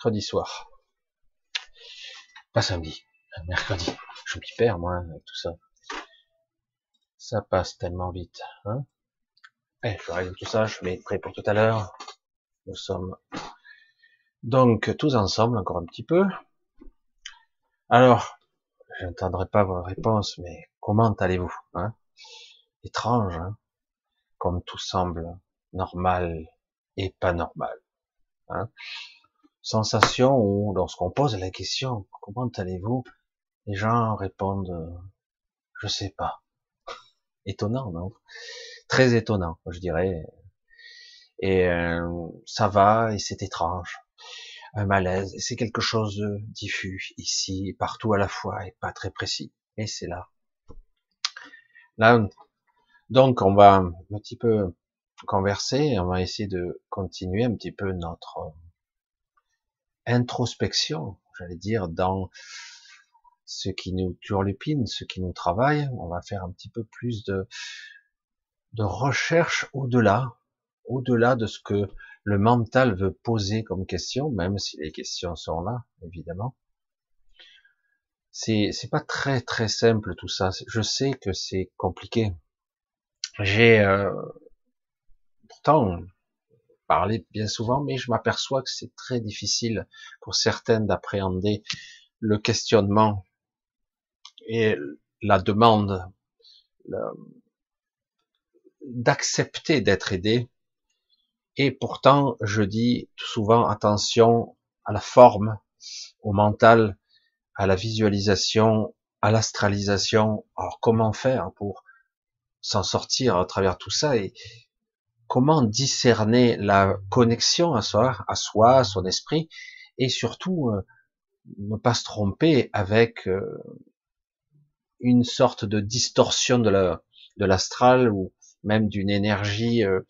mercredi soir. Pas samedi, mercredi. Je m'y perds, moi, avec tout ça. Ça passe tellement vite. Hein eh, je règle tout ça, je mets prêt pour tout à l'heure. Nous sommes donc tous ensemble, encore un petit peu. Alors, je n'entendrai pas vos réponses, mais comment allez-vous hein? Étrange, hein? Comme tout semble normal et pas normal. Hein? Sensation où lorsqu'on pose la question comment allez-vous, les gens répondent je sais pas. Étonnant, non? Très étonnant, je dirais. Et euh, ça va et c'est étrange. Un malaise, c'est quelque chose de diffus ici partout à la fois et pas très précis. Et c'est là. Là, donc on va un petit peu converser, on va essayer de continuer un petit peu notre introspection, j'allais dire, dans ce qui nous turlupine, ce qui nous travaille. On va faire un petit peu plus de, de recherche au-delà, au-delà de ce que le mental veut poser comme question, même si les questions sont là, évidemment. C'est, c'est pas très très simple tout ça. Je sais que c'est compliqué. J'ai euh, pourtant parlé bien souvent, mais je m'aperçois que c'est très difficile pour certaines d'appréhender le questionnement et la demande d'accepter d'être aidé. Et pourtant, je dis souvent attention à la forme, au mental, à la visualisation, à l'astralisation. Alors comment faire pour s'en sortir à travers tout ça et comment discerner la connexion à soi, à soi, à son esprit, et surtout euh, ne pas se tromper avec euh, une sorte de distorsion de la de l'astral ou même d'une énergie euh,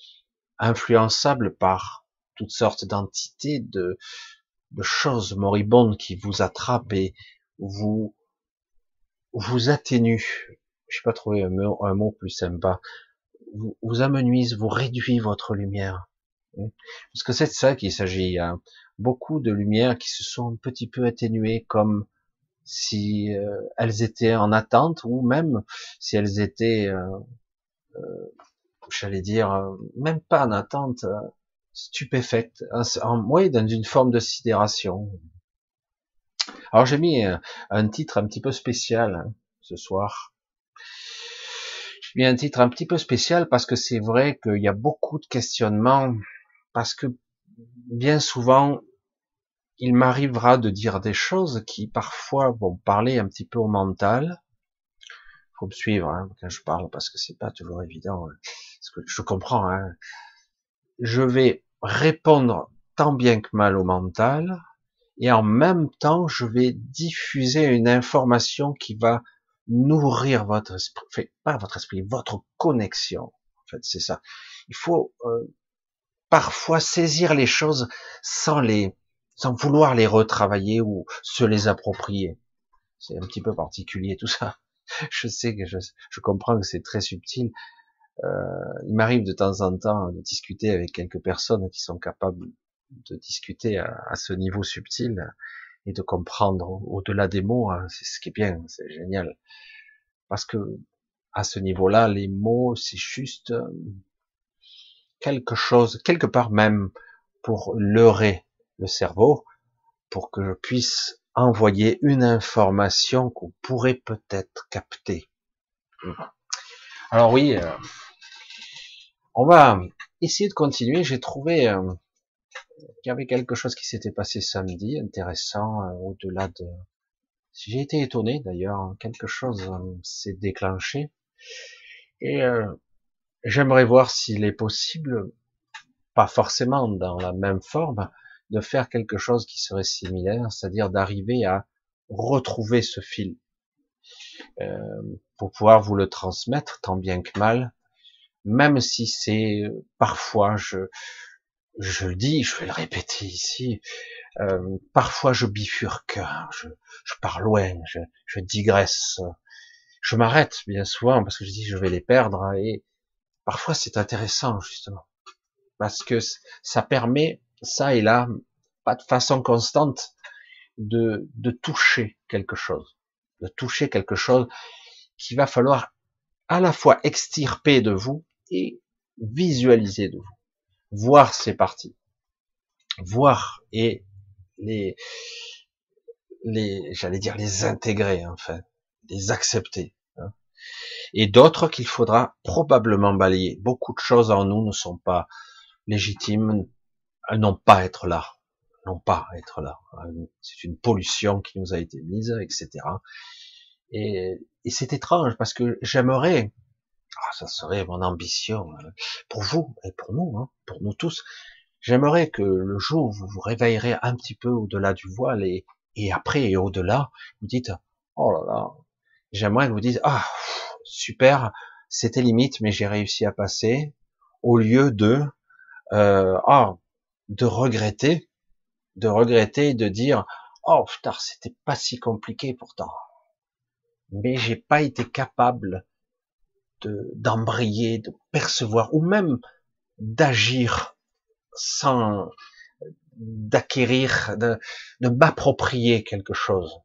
influençable par toutes sortes d'entités, de, choses moribondes qui vous attrapent et vous vous atténuent. Je sais pas mot, un mot plus sympa, vous, vous amenuise, vous réduit votre lumière. Hein. Parce que c'est de ça qu'il s'agit. Hein. Beaucoup de lumières qui se sont un petit peu atténuées, comme si euh, elles étaient en attente, ou même si elles étaient, euh, euh, j'allais dire, euh, même pas en attente, stupéfaites, en, dans une forme de sidération. Alors j'ai mis un titre un petit peu spécial hein, ce soir mis un titre un petit peu spécial parce que c'est vrai qu'il y a beaucoup de questionnements, parce que bien souvent, il m'arrivera de dire des choses qui parfois vont parler un petit peu au mental. Faut me suivre hein, quand je parle parce que c'est pas toujours évident. Hein. Que je comprends. Hein. Je vais répondre tant bien que mal au mental et en même temps je vais diffuser une information qui va nourrir votre esprit, pas votre esprit, votre connexion. En fait, c'est ça. Il faut euh, parfois saisir les choses sans les, sans vouloir les retravailler ou se les approprier. C'est un petit peu particulier tout ça. Je sais que je, je comprends que c'est très subtil. Euh, il m'arrive de temps en temps de discuter avec quelques personnes qui sont capables de discuter à, à ce niveau subtil de comprendre au-delà des mots, hein, c'est ce qui est bien, c'est génial. Parce que à ce niveau-là, les mots, c'est juste euh, quelque chose, quelque part même, pour leurrer le cerveau, pour que je puisse envoyer une information qu'on pourrait peut-être capter. Alors oui, euh, on va essayer de continuer. J'ai trouvé euh, qu'il y avait quelque chose qui s'était passé samedi, intéressant, euh, au-delà de... J'ai été étonné d'ailleurs, hein, quelque chose euh, s'est déclenché. Et euh, j'aimerais voir s'il est possible, pas forcément dans la même forme, de faire quelque chose qui serait similaire, c'est-à-dire d'arriver à retrouver ce fil, pour pouvoir vous le transmettre tant bien que mal, même si c'est parfois je je le dis, je vais le répéter ici, euh, parfois je bifurque, je, je pars loin, je, digresse, je m'arrête bien souvent parce que je dis je vais les perdre et parfois c'est intéressant justement parce que ça permet, ça et là, pas de façon constante, de, de toucher quelque chose, de toucher quelque chose qu'il va falloir à la fois extirper de vous et visualiser de vous, voir ces parties, voir et les, les, j'allais dire les intégrer enfin, les accepter. Hein. Et d'autres qu'il faudra probablement balayer. Beaucoup de choses en nous ne sont pas légitimes, n'ont pas à être là, n'ont pas à être là. C'est une pollution qui nous a été mise, etc. Et, et c'est étrange parce que j'aimerais, ah, ça serait mon ambition hein, pour vous et pour nous, hein, pour nous tous. J'aimerais que le jour où vous vous réveillerez un petit peu au-delà du voile et, et après et au-delà, vous dites, oh là là, j'aimerais que vous dites, ah, super, c'était limite, mais j'ai réussi à passer, au lieu de, euh, ah, de regretter, de regretter et de dire, oh putain, c'était pas si compliqué pourtant, mais j'ai pas été capable d'embrayer, de percevoir, ou même d'agir sans d'acquérir, de, m'approprier quelque chose.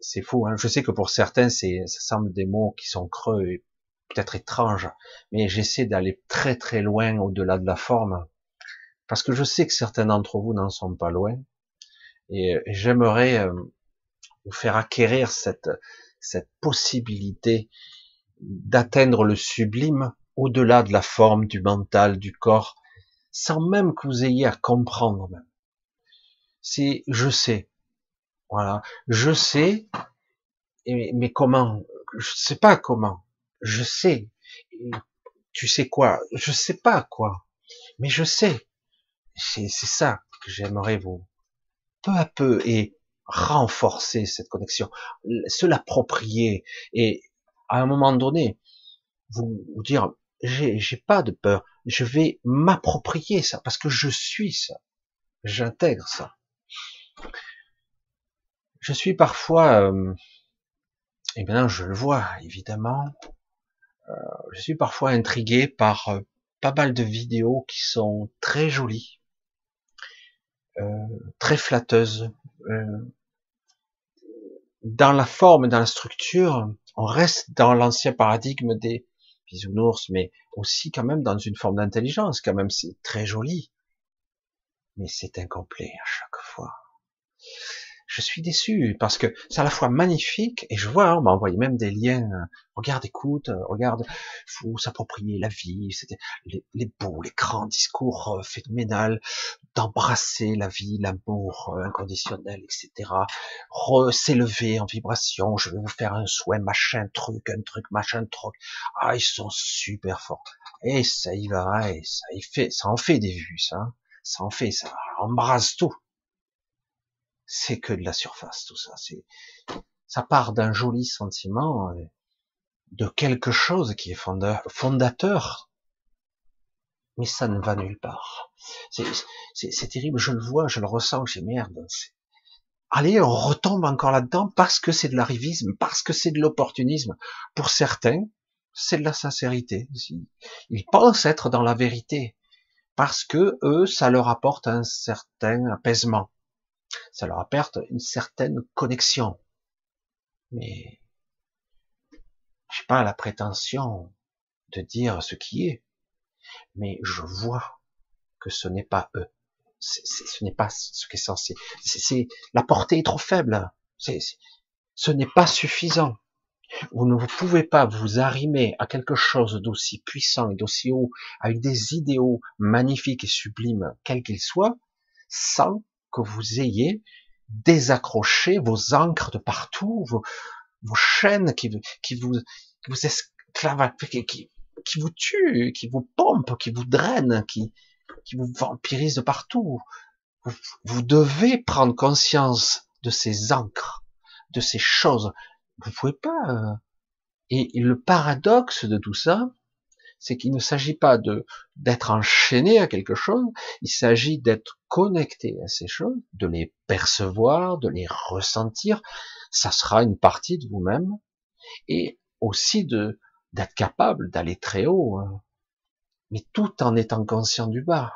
C'est fou. Hein. Je sais que pour certains, c'est ça semble des mots qui sont creux et peut-être étranges, mais j'essaie d'aller très très loin au-delà de la forme, parce que je sais que certains d'entre vous n'en sont pas loin, et j'aimerais euh, vous faire acquérir cette cette possibilité d'atteindre le sublime au-delà de la forme, du mental, du corps, sans même que vous ayez à comprendre. C'est, je sais, voilà, je sais, mais comment? Je sais pas comment. Je sais. Tu sais quoi? Je sais pas quoi, mais je sais. C'est ça que j'aimerais vous peu à peu et renforcer cette connexion, se l'approprier et à un moment donné vous, dire j'ai pas de peur, je vais m'approprier ça parce que je suis ça, j'intègre ça. Je suis parfois, euh, et maintenant je le vois évidemment, euh, je suis parfois intrigué par euh, pas mal de vidéos qui sont très jolies, euh, très flatteuses. Dans la forme, dans la structure, on reste dans l'ancien paradigme des bisounours, mais aussi quand même dans une forme d'intelligence, quand même c'est très joli, mais c'est incomplet à chaque fois je suis déçu parce que c'est à la fois magnifique et je vois, on m'a envoyé même des liens. Euh, regarde, écoute, euh, regarde, faut s'approprier la vie. C'était les, beaux, les grands discours euh, phénoménal d'embrasser la vie, l'amour inconditionnel, etc. S'élever en vibration. Je vais vous faire un souhait, machin truc, un truc, machin truc. Ah, ils sont super forts. Et ça y va, et ça y fait, ça en fait des vues, ça. Ça en fait, ça embrasse tout c'est que de la surface, tout ça. C'est, ça part d'un joli sentiment, euh, de quelque chose qui est fondateur, mais ça ne va nulle part. C'est terrible, je le vois, je le ressens, j'ai merde. Allez, on retombe encore là-dedans parce que c'est de l'arrivisme, parce que c'est de l'opportunisme. Pour certains, c'est de la sincérité. Ils pensent être dans la vérité parce que eux, ça leur apporte un certain apaisement ça leur apporte une certaine connexion. Mais j'ai pas la prétention de dire ce qui est, mais je vois que ce n'est pas eux. ce n'est pas ce qui est censé. C'est la portée est trop faible. ce n'est pas suffisant. Vous ne pouvez pas vous arrimer à quelque chose d'aussi puissant et d'aussi haut, avec des idéaux magnifiques et sublimes, quels qu'ils soient, sans que vous ayez désaccroché vos ancres de partout, vos, chaînes qui, vous, qui vous esclavent, qui, vous tuent, qui vous pompent, qui vous drainent, qui, vous vampirisent de partout. Vous, vous devez prendre conscience de ces ancres, de ces choses. Vous pouvez pas. Euh, et le paradoxe de tout ça, c'est qu'il ne s'agit pas de d'être enchaîné à quelque chose, il s'agit d'être connecté à ces choses, de les percevoir, de les ressentir. Ça sera une partie de vous-même et aussi de d'être capable d'aller très haut. Hein. mais tout en étant conscient du bas.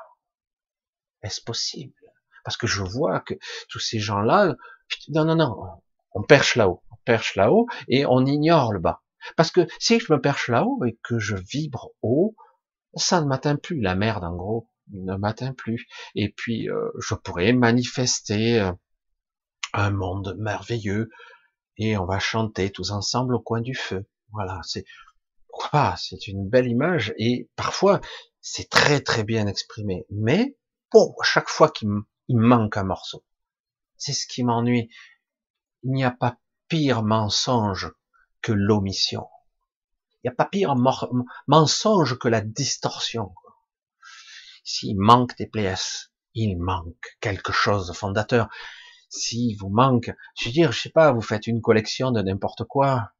Est-ce possible? Parce que je vois que tous ces gens-là, non, non, non, on perche là-haut, on perche là-haut et on ignore le bas. Parce que si je me perche là-haut et que je vibre haut, ça ne m'atteint plus, la merde en gros ne m'atteint plus. Et puis euh, je pourrais manifester euh, un monde merveilleux et on va chanter tous ensemble au coin du feu. Voilà, c'est pourquoi pas, c'est une belle image et parfois c'est très très bien exprimé. Mais bon, chaque fois qu'il manque un morceau, c'est ce qui m'ennuie. Il n'y a pas pire mensonge que l'omission. Il n'y a pas pire mensonge que la distorsion. S'il manque des pièces, il manque quelque chose de fondateur. S'il vous manque, je veux dire, je sais pas, vous faites une collection de n'importe quoi.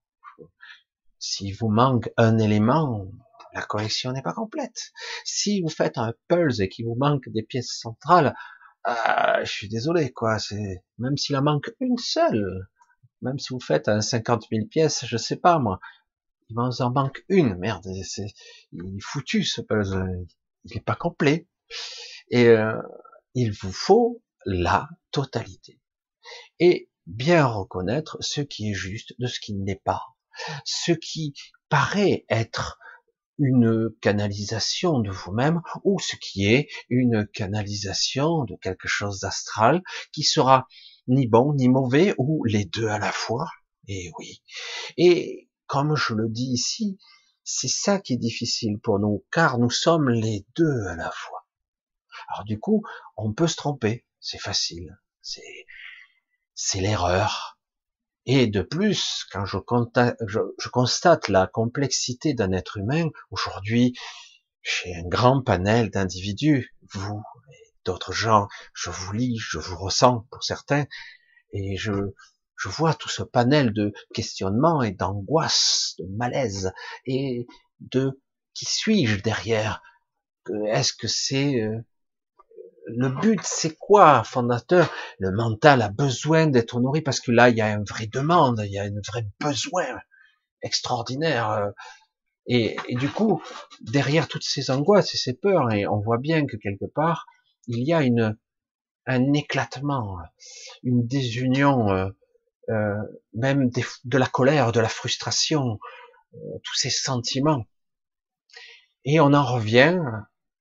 S'il vous manque un élément, la collection n'est pas complète. Si vous faites un puzzle et qu'il vous manque des pièces centrales, euh, je suis désolé, quoi. C'est même s'il en manque une seule, même si vous faites un 50 000 pièces, je sais pas moi, il vous en manque une. Merde, il est foutu ce puzzle il n'est pas complet. Et euh, il vous faut la totalité. Et bien reconnaître ce qui est juste de ce qui n'est pas. Ce qui paraît être une canalisation de vous-même ou ce qui est une canalisation de quelque chose d'astral qui sera ni bon ni mauvais ou les deux à la fois. Et oui. Et comme je le dis ici, c'est ça qui est difficile pour nous, car nous sommes les deux à la fois. Alors du coup, on peut se tromper, c'est facile, c'est c'est l'erreur. Et de plus, quand je, je constate la complexité d'un être humain, aujourd'hui, j'ai un grand panel d'individus, vous d'autres gens, je vous lis, je vous ressens pour certains, et je, je vois tout ce panel de questionnements et d'angoisse, de malaise et de qui suis-je derrière? Est-ce que c'est euh, le but C'est quoi, fondateur? Le mental a besoin d'être nourri parce que là, il y a une vraie demande, il y a un vrai besoin extraordinaire. Euh, et, et du coup, derrière toutes ces angoisses et ces peurs, et on voit bien que quelque part, il y a une un éclatement, une désunion euh, euh, même de la colère, de la frustration, euh, tous ces sentiments. Et on en revient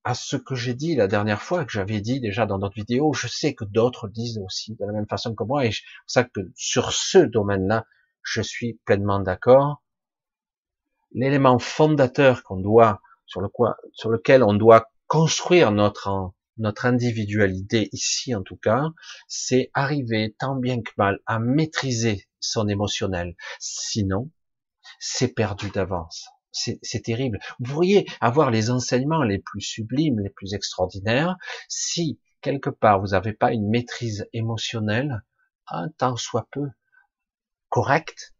à ce que j'ai dit la dernière fois, que j'avais dit déjà dans d'autres vidéos. Je sais que d'autres disent aussi de la même façon que moi, et c'est ça que sur ce domaine-là, je suis pleinement d'accord. L'élément fondateur qu'on doit, sur, le quoi, sur lequel on doit construire notre notre individualité ici en tout cas, c'est arriver tant bien que mal à maîtriser son émotionnel. Sinon, c'est perdu d'avance. C'est terrible. Vous pourriez avoir les enseignements les plus sublimes, les plus extraordinaires, si quelque part vous n'avez pas une maîtrise émotionnelle, un tant soit peu correcte,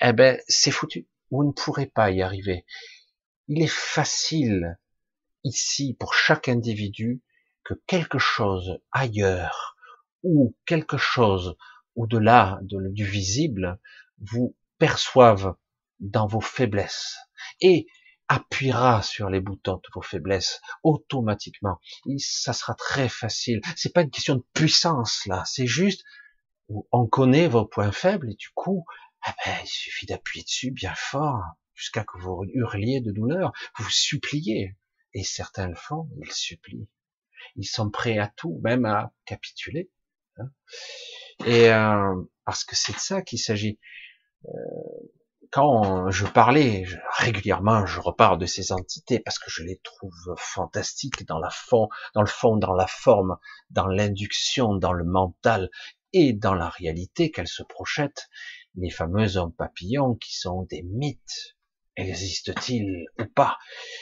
eh ben c'est foutu. Vous ne pourrez pas y arriver. Il est facile ici pour chaque individu que quelque chose ailleurs ou quelque chose au-delà du visible vous perçoive dans vos faiblesses et appuiera sur les boutons de vos faiblesses automatiquement. Ça sera très facile. C'est pas une question de puissance là, c'est juste on connaît vos points faibles et du coup, eh ben, il suffit d'appuyer dessus bien fort jusqu'à que vous hurliez de douleur, vous suppliez. Et certains le font, ils supplient ils sont prêts à tout, même à capituler. Hein. Et euh, parce que c'est de ça qu'il s'agit. Euh, quand je parlais régulièrement, je repars de ces entités parce que je les trouve fantastiques dans la fond, dans le fond, dans la forme, dans l'induction, dans le mental et dans la réalité qu'elles se projettent. Les fameux hommes papillons qui sont des mythes Existe-t-il ou pas?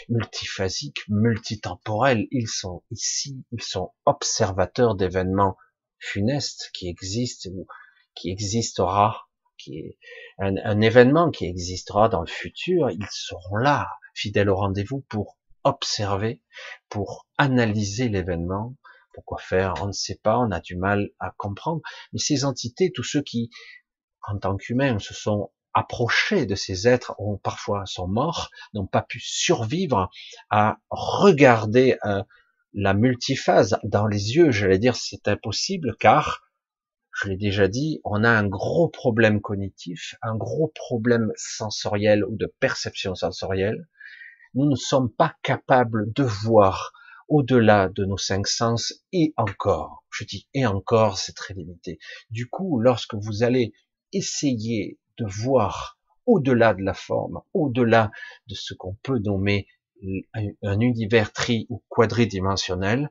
Multiphasiques, multitemporels, ils sont ici, ils sont observateurs d'événements funestes qui existent ou qui existera, qui est un, un, événement qui existera dans le futur, ils seront là, fidèles au rendez-vous pour observer, pour analyser l'événement. Pourquoi faire? On ne sait pas, on a du mal à comprendre. Mais ces entités, tous ceux qui, en tant qu'humains, se sont approché de ces êtres, ont parfois sont morts, n'ont pas pu survivre à regarder euh, la multiphase dans les yeux. J'allais dire c'est impossible car je l'ai déjà dit, on a un gros problème cognitif, un gros problème sensoriel ou de perception sensorielle. Nous ne sommes pas capables de voir au-delà de nos cinq sens et encore. Je dis et encore, c'est très limité. Du coup, lorsque vous allez essayer de voir au-delà de la forme, au-delà de ce qu'on peut nommer un univers tri ou quadridimensionnel,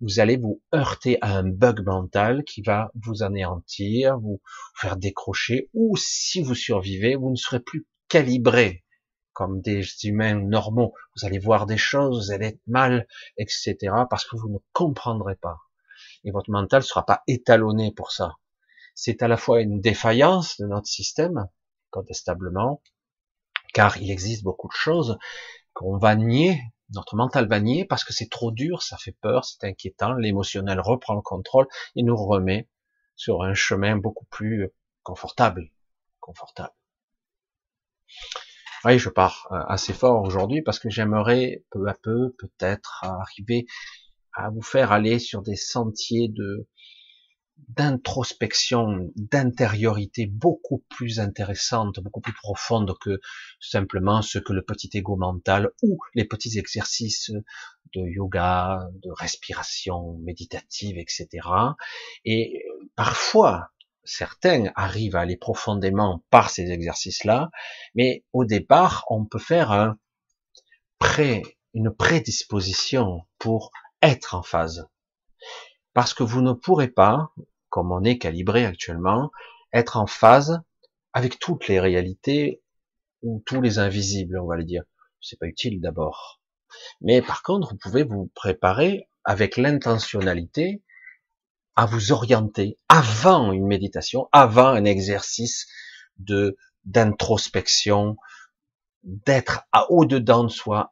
vous allez vous heurter à un bug mental qui va vous anéantir, vous faire décrocher, ou si vous survivez, vous ne serez plus calibré comme des humains normaux. Vous allez voir des choses, vous allez être mal, etc. parce que vous ne comprendrez pas. Et votre mental ne sera pas étalonné pour ça. C'est à la fois une défaillance de notre système, contestablement, car il existe beaucoup de choses qu'on va nier, notre mental va nier parce que c'est trop dur, ça fait peur, c'est inquiétant, l'émotionnel reprend le contrôle et nous remet sur un chemin beaucoup plus confortable, confortable. Oui, je pars euh, assez fort aujourd'hui parce que j'aimerais peu à peu peut-être arriver à vous faire aller sur des sentiers de d'introspection, d'intériorité beaucoup plus intéressante, beaucoup plus profonde que simplement ce que le petit ego mental ou les petits exercices de yoga, de respiration méditative, etc. Et parfois, certains arrivent à aller profondément par ces exercices-là, mais au départ, on peut faire un pré, une prédisposition pour être en phase. Parce que vous ne pourrez pas, comme on est calibré actuellement, être en phase avec toutes les réalités ou tous les invisibles, on va le dire. C'est pas utile d'abord. Mais par contre, vous pouvez vous préparer avec l'intentionnalité à vous orienter avant une méditation, avant un exercice de d'introspection, d'être à au-dedans de soi,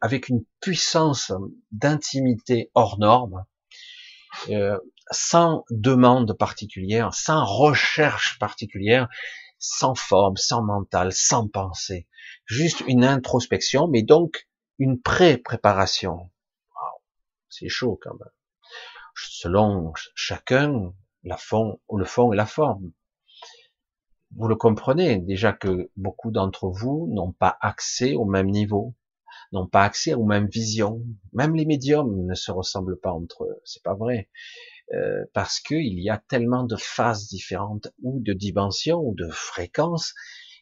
avec une puissance d'intimité hors norme, euh, sans demande particulière, sans recherche particulière, sans forme, sans mental, sans pensée, juste une introspection, mais donc une pré-préparation. C'est chaud quand même selon chacun, la fond, le fond et la forme. Vous le comprenez déjà que beaucoup d'entre vous n'ont pas accès au même niveau, n'ont pas accès aux mêmes visions. Même les médiums ne se ressemblent pas entre eux. C'est pas vrai. Euh, parce qu'il y a tellement de phases différentes ou de dimensions ou de fréquences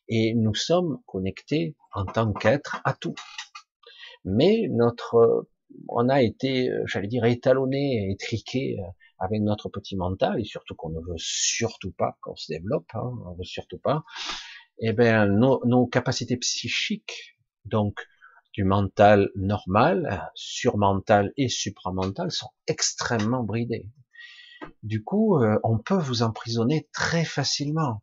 et nous sommes connectés en tant qu'être à tout. Mais notre on a été, euh, j'allais dire, étalonné, étriqué euh, avec notre petit mental, et surtout qu'on ne veut surtout pas qu'on se développe, hein, on veut surtout pas, eh bien, nos, capacités psychiques, donc du mental normal, surmental et supramental, sont extrêmement bridées. Du coup, euh, on peut vous emprisonner très facilement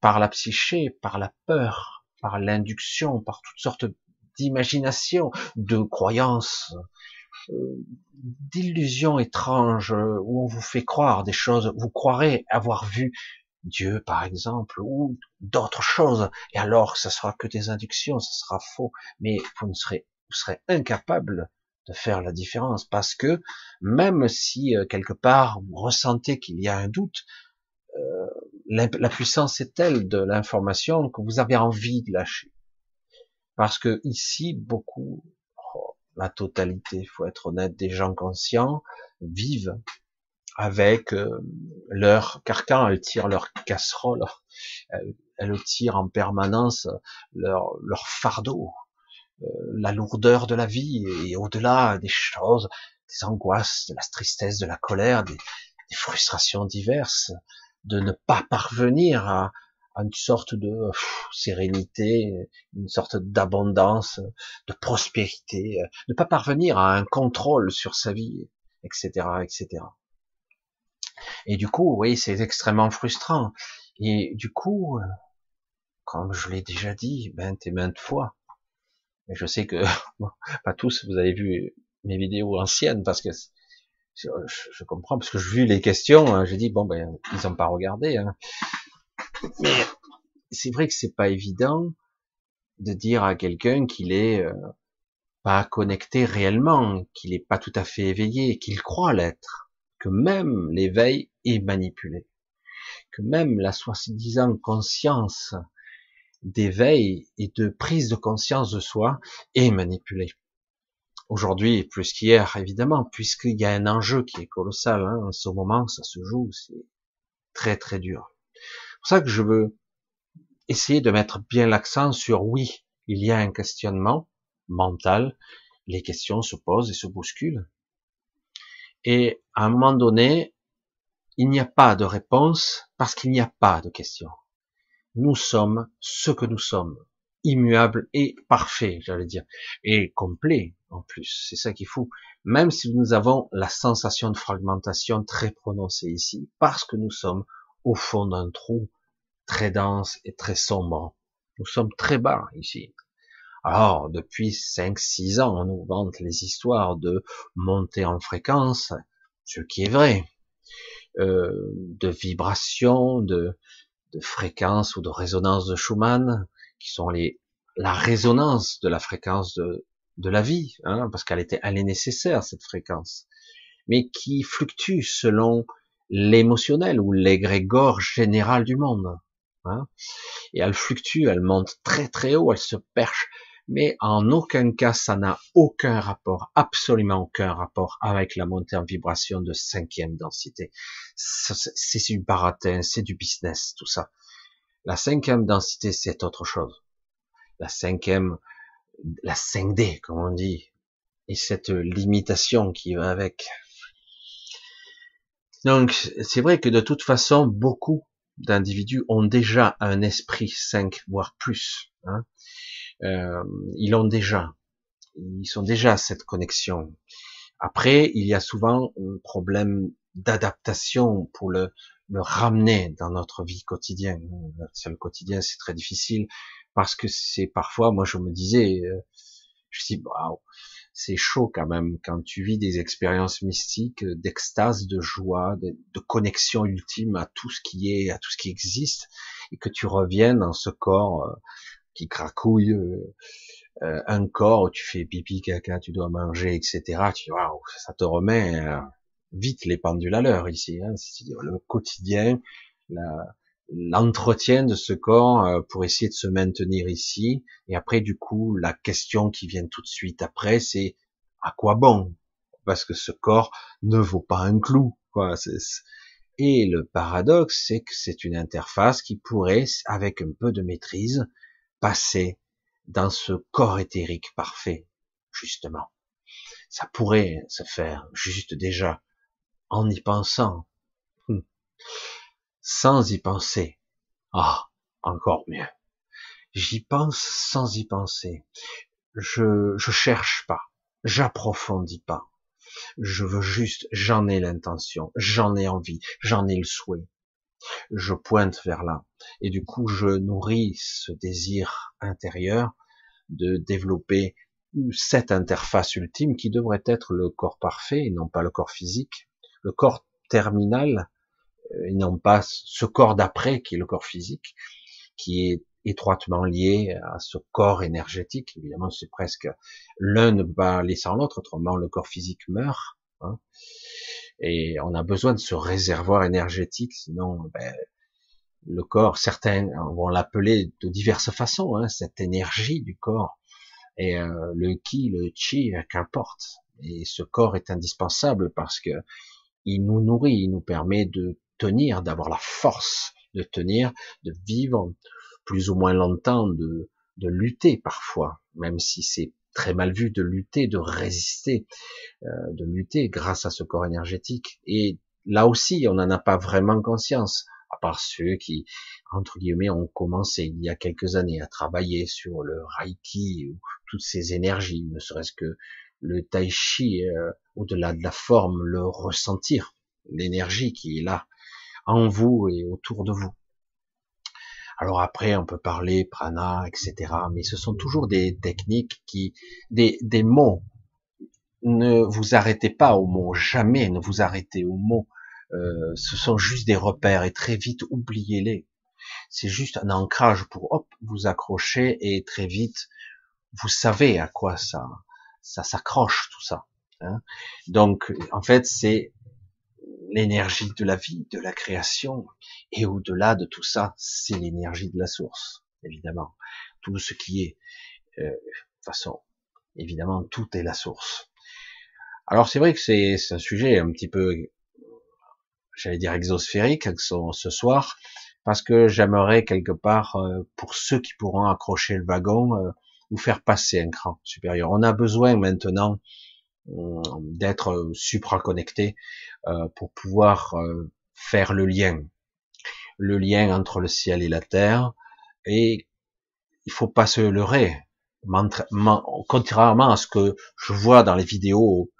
par la psyché, par la peur, par l'induction, par toutes sortes d'imagination, de croyances, euh, d'illusions étranges où on vous fait croire des choses, vous croirez avoir vu Dieu par exemple ou d'autres choses et alors ça sera que des inductions, ça sera faux, mais vous ne serez incapable de faire la différence parce que même si euh, quelque part vous ressentez qu'il y a un doute, euh, la, la puissance est telle de l'information que vous avez envie de lâcher. Parce que ici, beaucoup, oh, la totalité, faut être honnête, des gens conscients vivent avec euh, leur carcan, elles tirent leur casserole, elles, tirent en permanence leur, leur fardeau, euh, la lourdeur de la vie et au-delà des choses, des angoisses, de la tristesse, de la colère, des frustrations diverses, de ne pas parvenir à, à une sorte de sérénité, une sorte d'abondance, de prospérité, ne pas parvenir à un contrôle sur sa vie, etc., etc. Et du coup, oui, c'est extrêmement frustrant. Et du coup, comme je l'ai déjà dit maintes et maintes fois, mais je sais que pas tous, vous avez vu mes vidéos anciennes parce que je, comprends parce que je vu les questions, hein, j'ai dit bon ben ils n'ont pas regardé. Hein. Mais c'est vrai que c'est pas évident de dire à quelqu'un qu'il est euh, pas connecté réellement, qu'il est pas tout à fait éveillé, qu'il croit l'être, que même l'éveil est manipulé, que même la soi-disant conscience d'éveil et de prise de conscience de soi est manipulée. Aujourd'hui, plus qu'hier, évidemment, puisqu'il y a un enjeu qui est colossal, hein, en ce moment, ça se joue, c'est très très dur. C'est pour ça que je veux essayer de mettre bien l'accent sur oui, il y a un questionnement mental, les questions se posent et se bousculent. Et à un moment donné, il n'y a pas de réponse parce qu'il n'y a pas de question. Nous sommes ce que nous sommes, immuable et parfait, j'allais dire, et complet en plus. C'est ça qui est. Même si nous avons la sensation de fragmentation très prononcée ici, parce que nous sommes au fond d'un trou très dense et très sombre. Nous sommes très bas ici. Alors, depuis 5-6 ans, on nous vante les histoires de montée en fréquence, ce qui est vrai, euh, de vibration, de, de fréquence ou de résonance de Schumann, qui sont les, la résonance de la fréquence de, de la vie, hein, parce qu'elle était, elle est nécessaire cette fréquence, mais qui fluctue selon l'émotionnel ou l'égrégore général du monde. Hein. Et elle fluctue, elle monte très très haut, elle se perche, mais en aucun cas ça n'a aucun rapport, absolument aucun rapport avec la montée en vibration de cinquième densité. C'est du baratin, c'est du business, tout ça. La cinquième densité, c'est autre chose. La cinquième, la 5D, comme on dit, et cette limitation qui va avec. Donc, c'est vrai que de toute façon, beaucoup d'individus ont déjà un esprit 5, voire plus. Hein. Euh, ils l'ont déjà. Ils sont déjà à cette connexion. Après, il y a souvent un problème d'adaptation pour le, le ramener dans notre vie quotidienne. Le quotidien, c'est très difficile parce que c'est parfois, moi je me disais, euh, je dis, waouh, c'est chaud quand même quand tu vis des expériences mystiques d'extase, de joie, de, connexion ultime à tout ce qui est, à tout ce qui existe, et que tu reviens dans ce corps euh, qui cracouille, euh, euh, un corps où tu fais pipi, caca, tu dois manger, etc. Tu waouh, ça te remet vite les pendules à l'heure ici. Hein, le quotidien, l'entretien de ce corps pour essayer de se maintenir ici. Et après, du coup, la question qui vient tout de suite après, c'est à quoi bon? Parce que ce corps ne vaut pas un clou. Quoi. Et le paradoxe, c'est que c'est une interface qui pourrait, avec un peu de maîtrise, passer dans ce corps éthérique parfait, justement. Ça pourrait se faire juste déjà en y pensant. Hum. Sans y penser. Ah, encore mieux. J'y pense sans y penser. Je, je cherche pas. J'approfondis pas. Je veux juste, j'en ai l'intention, j'en ai envie, j'en ai le souhait. Je pointe vers là. Et du coup, je nourris ce désir intérieur de développer cette interface ultime qui devrait être le corps parfait et non pas le corps physique le corps terminal, euh, et non pas ce corps d'après qui est le corps physique, qui est étroitement lié à ce corps énergétique. Évidemment, c'est presque l'un ne aller sans l'autre, autrement le corps physique meurt. Hein. Et on a besoin de ce réservoir énergétique, sinon ben, le corps, certains vont l'appeler de diverses façons, hein, cette énergie du corps, et euh, le ki, le chi, qu'importe. Et ce corps est indispensable parce que il nous nourrit, il nous permet de tenir, d'avoir la force de tenir, de vivre plus ou moins longtemps, de, de lutter parfois, même si c'est très mal vu de lutter, de résister, euh, de lutter grâce à ce corps énergétique. Et là aussi, on n'en a pas vraiment conscience, à part ceux qui, entre guillemets, ont commencé il y a quelques années à travailler sur le Reiki ou toutes ces énergies, ne serait-ce que le tai chi, euh, au-delà de la forme, le ressentir, l'énergie qui est là, en vous et autour de vous. Alors après, on peut parler prana, etc. Mais ce sont toujours des techniques qui, des, des mots. Ne vous arrêtez pas aux mots, jamais ne vous arrêtez aux mots. Euh, ce sont juste des repères et très vite oubliez-les. c'est juste un ancrage pour hop vous accrocher et très vite vous savez à quoi ça ça s'accroche tout ça. Hein. Donc en fait c'est l'énergie de la vie, de la création, et au-delà de tout ça, c'est l'énergie de la source, évidemment. Tout ce qui est, euh, de toute façon, évidemment, tout est la source. Alors c'est vrai que c'est un sujet un petit peu, j'allais dire exosphérique ce soir, parce que j'aimerais quelque part, euh, pour ceux qui pourront accrocher le wagon, euh, vous faire passer un cran supérieur. On a besoin maintenant d'être supraconnecté pour pouvoir faire le lien, le lien entre le ciel et la terre, et il faut pas se leurrer. Contrairement à ce que je vois dans les vidéos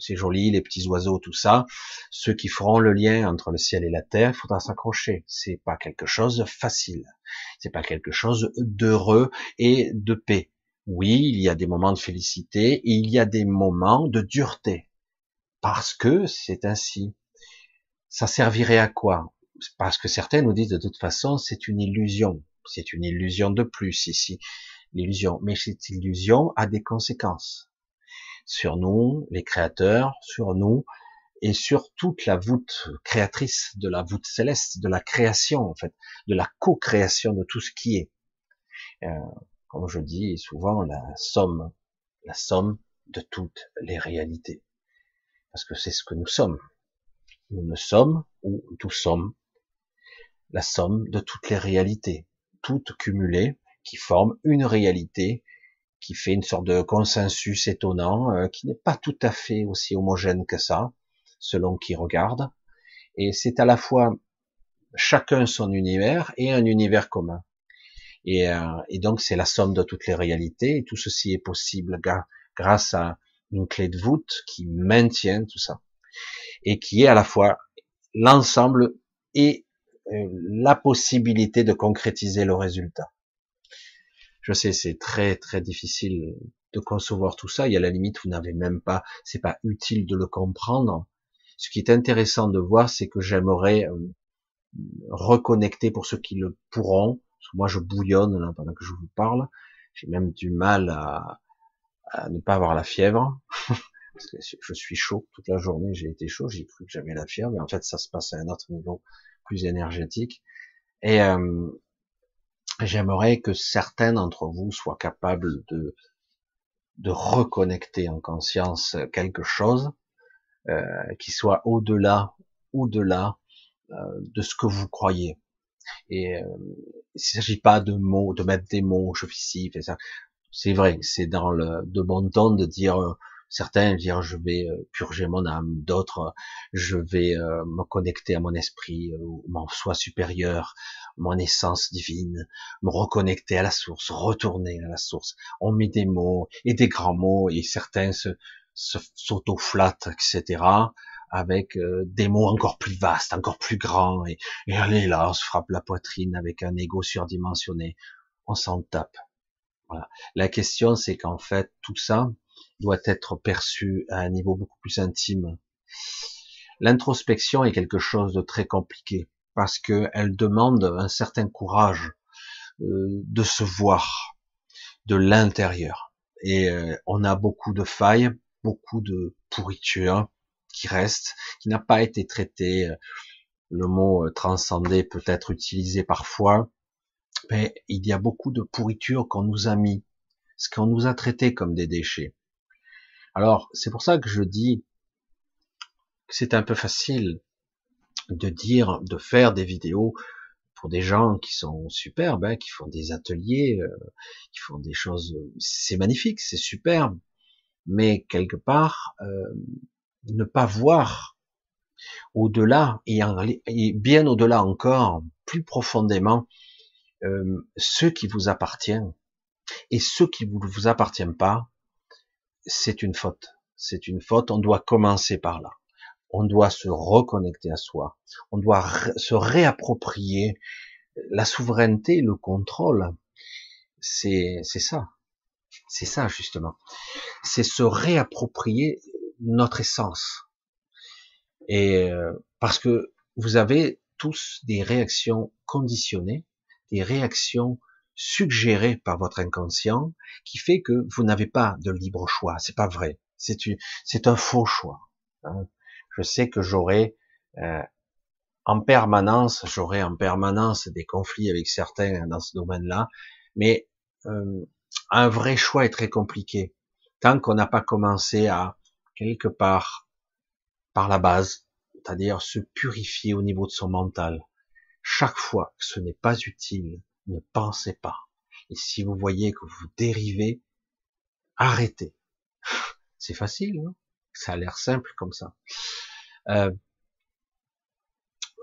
c'est joli, les petits oiseaux, tout ça. Ceux qui feront le lien entre le ciel et la terre, il faudra s'accrocher. C'est pas quelque chose de facile. C'est pas quelque chose d'heureux et de paix. Oui, il y a des moments de félicité et il y a des moments de dureté. Parce que c'est ainsi. Ça servirait à quoi? Parce que certains nous disent de toute façon, c'est une illusion. C'est une illusion de plus ici. L'illusion. Mais cette illusion a des conséquences sur nous, les créateurs, sur nous, et sur toute la voûte créatrice de la voûte céleste, de la création en fait, de la co-création de tout ce qui est. Euh, comme je dis souvent, la somme, la somme de toutes les réalités. Parce que c'est ce que nous sommes. Nous ne sommes, ou nous sommes, la somme de toutes les réalités, toutes cumulées, qui forment une réalité qui fait une sorte de consensus étonnant, euh, qui n'est pas tout à fait aussi homogène que ça, selon qui regarde. Et c'est à la fois chacun son univers et un univers commun. Et, euh, et donc c'est la somme de toutes les réalités, et tout ceci est possible grâce à une clé de voûte qui maintient tout ça, et qui est à la fois l'ensemble et euh, la possibilité de concrétiser le résultat. Je sais, c'est très très difficile de concevoir tout ça. Il y a la limite, vous n'avez même pas, c'est pas utile de le comprendre. Ce qui est intéressant de voir, c'est que j'aimerais euh, reconnecter pour ceux qui le pourront. Moi, je bouillonne pendant que je vous parle. J'ai même du mal à, ne pas avoir la fièvre. parce que je suis chaud toute la journée. J'ai été chaud. J'ai cru que j'avais la fièvre, mais en fait, ça se passe à un autre niveau plus énergétique. Et euh, J'aimerais que certains d'entre vous soient capables de, de reconnecter en conscience quelque chose euh, qui soit au-delà, au-delà euh, de ce que vous croyez. Et euh, il s'agit pas de mots, de mettre des mots, je fais fais ça. C'est vrai, c'est dans le de bon ton de dire euh, certains dire je vais euh, purger mon âme, d'autres je vais me connecter à mon esprit, mon soi supérieur, mon essence divine, me reconnecter à la source, retourner à la source. On met des mots et des grands mots et certains se, s'auto-flattent, etc. avec euh, des mots encore plus vastes, encore plus grands et, et allez là, on se frappe la poitrine avec un ego surdimensionné. On s'en tape. Voilà. La question, c'est qu'en fait, tout ça doit être perçu à un niveau beaucoup plus intime. L'introspection est quelque chose de très compliqué parce qu'elle demande un certain courage euh, de se voir de l'intérieur. Et euh, on a beaucoup de failles, beaucoup de pourriture qui reste, qui n'a pas été traité. Le mot euh, transcendé peut être utilisé parfois, mais il y a beaucoup de pourriture qu'on nous a mis, ce qu'on nous a traité comme des déchets. Alors, c'est pour ça que je dis que c'est un peu facile de dire, de faire des vidéos pour des gens qui sont superbes, hein, qui font des ateliers, euh, qui font des choses, c'est magnifique, c'est superbe, mais quelque part, euh, ne pas voir au-delà et, bien au-delà encore, plus profondément, euh, ce qui vous appartient et ce qui ne vous appartient pas, c'est une faute. C'est une faute. On doit commencer par là on doit se reconnecter à soi, on doit se réapproprier la souveraineté, le contrôle. C'est ça, c'est ça justement. C'est se réapproprier notre essence. Et euh, parce que vous avez tous des réactions conditionnées, des réactions suggérées par votre inconscient qui fait que vous n'avez pas de libre choix. C'est pas vrai. C'est c'est un faux choix. Hein. Je sais que j'aurai euh, en permanence, j'aurai en permanence des conflits avec certains dans ce domaine-là, mais euh, un vrai choix est très compliqué tant qu'on n'a pas commencé à quelque part par la base, c'est-à-dire se purifier au niveau de son mental. Chaque fois que ce n'est pas utile, ne pensez pas. Et si vous voyez que vous dérivez, arrêtez. C'est facile, non ça a l'air simple comme ça. Euh,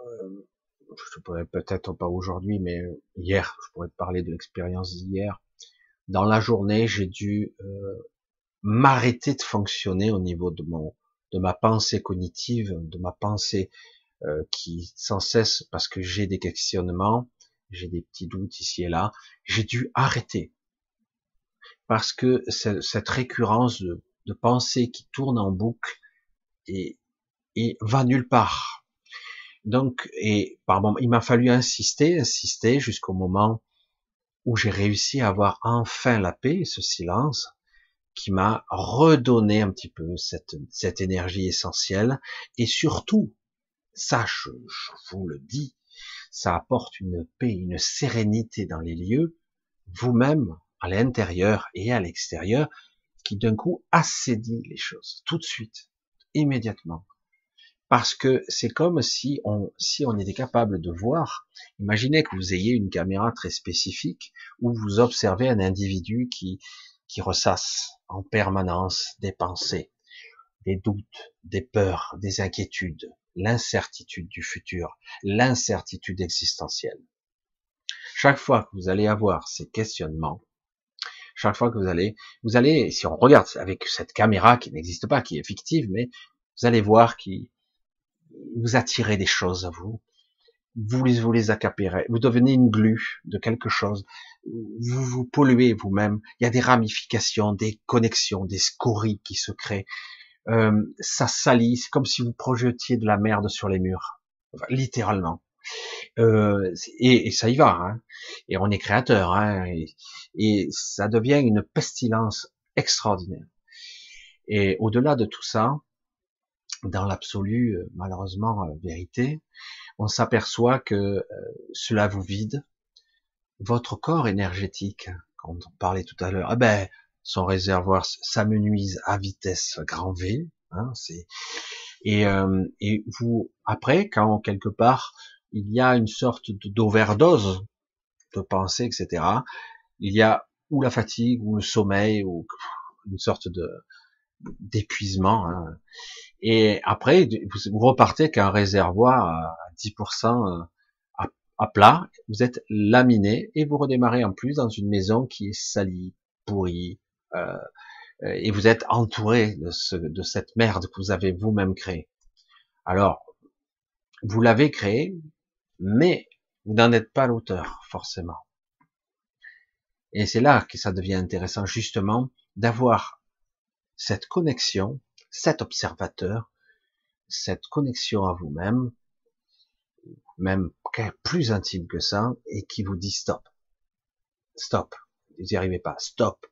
euh, je pourrais peut-être pas aujourd'hui, mais hier, je pourrais parler de l'expérience d'hier. Dans la journée, j'ai dû euh, m'arrêter de fonctionner au niveau de mon de ma pensée cognitive, de ma pensée euh, qui sans cesse parce que j'ai des questionnements, j'ai des petits doutes ici et là, j'ai dû arrêter parce que cette récurrence de, de pensée qui tourne en boucle et, et va nulle part. Donc, et pardon, il m'a fallu insister, insister jusqu'au moment où j'ai réussi à avoir enfin la paix, ce silence, qui m'a redonné un petit peu cette, cette énergie essentielle. Et surtout, ça, je, vous le dis, ça apporte une paix, une sérénité dans les lieux, vous-même, à l'intérieur et à l'extérieur, qui d'un coup assédit les choses, tout de suite, immédiatement. Parce que c'est comme si on, si on était capable de voir, imaginez que vous ayez une caméra très spécifique où vous observez un individu qui, qui ressasse en permanence des pensées, des doutes, des peurs, des inquiétudes, l'incertitude du futur, l'incertitude existentielle. Chaque fois que vous allez avoir ces questionnements, chaque fois que vous allez, vous allez, si on regarde avec cette caméra qui n'existe pas, qui est fictive, mais vous allez voir qui vous attirez des choses à vous, vous les, vous les accapérez, vous devenez une glu de quelque chose, vous vous polluez vous-même, il y a des ramifications, des connexions, des scories qui se créent, euh, ça salit, c'est comme si vous projetiez de la merde sur les murs, littéralement. Euh, et, ça y va, hein. et on est créateur, hein, et, et ça devient une pestilence extraordinaire. Et au-delà de tout ça, dans l'absolu, euh, malheureusement, vérité, on s'aperçoit que euh, cela vous vide votre corps énergétique. Quand on parlait tout à l'heure, ah ben, son réservoir s'amenuise à vitesse grand V. Hein, c'est et, euh, et vous après, quand quelque part il y a une sorte d'overdose de pensée, etc. Il y a ou la fatigue ou le sommeil ou une sorte de d'épuisement. Hein. Et après, vous repartez avec un réservoir à 10% euh, à, plat, vous êtes laminé et vous redémarrez en plus dans une maison qui est salie, pourrie, euh, et vous êtes entouré de, ce, de cette merde que vous avez vous-même créée. Alors, vous l'avez créé, mais vous n'en êtes pas l'auteur, forcément. Et c'est là que ça devient intéressant, justement, d'avoir cette connexion, cet observateur, cette connexion à vous-même, même plus intime que ça, et qui vous dit stop. Stop. Vous n'y arrivez pas. Stop.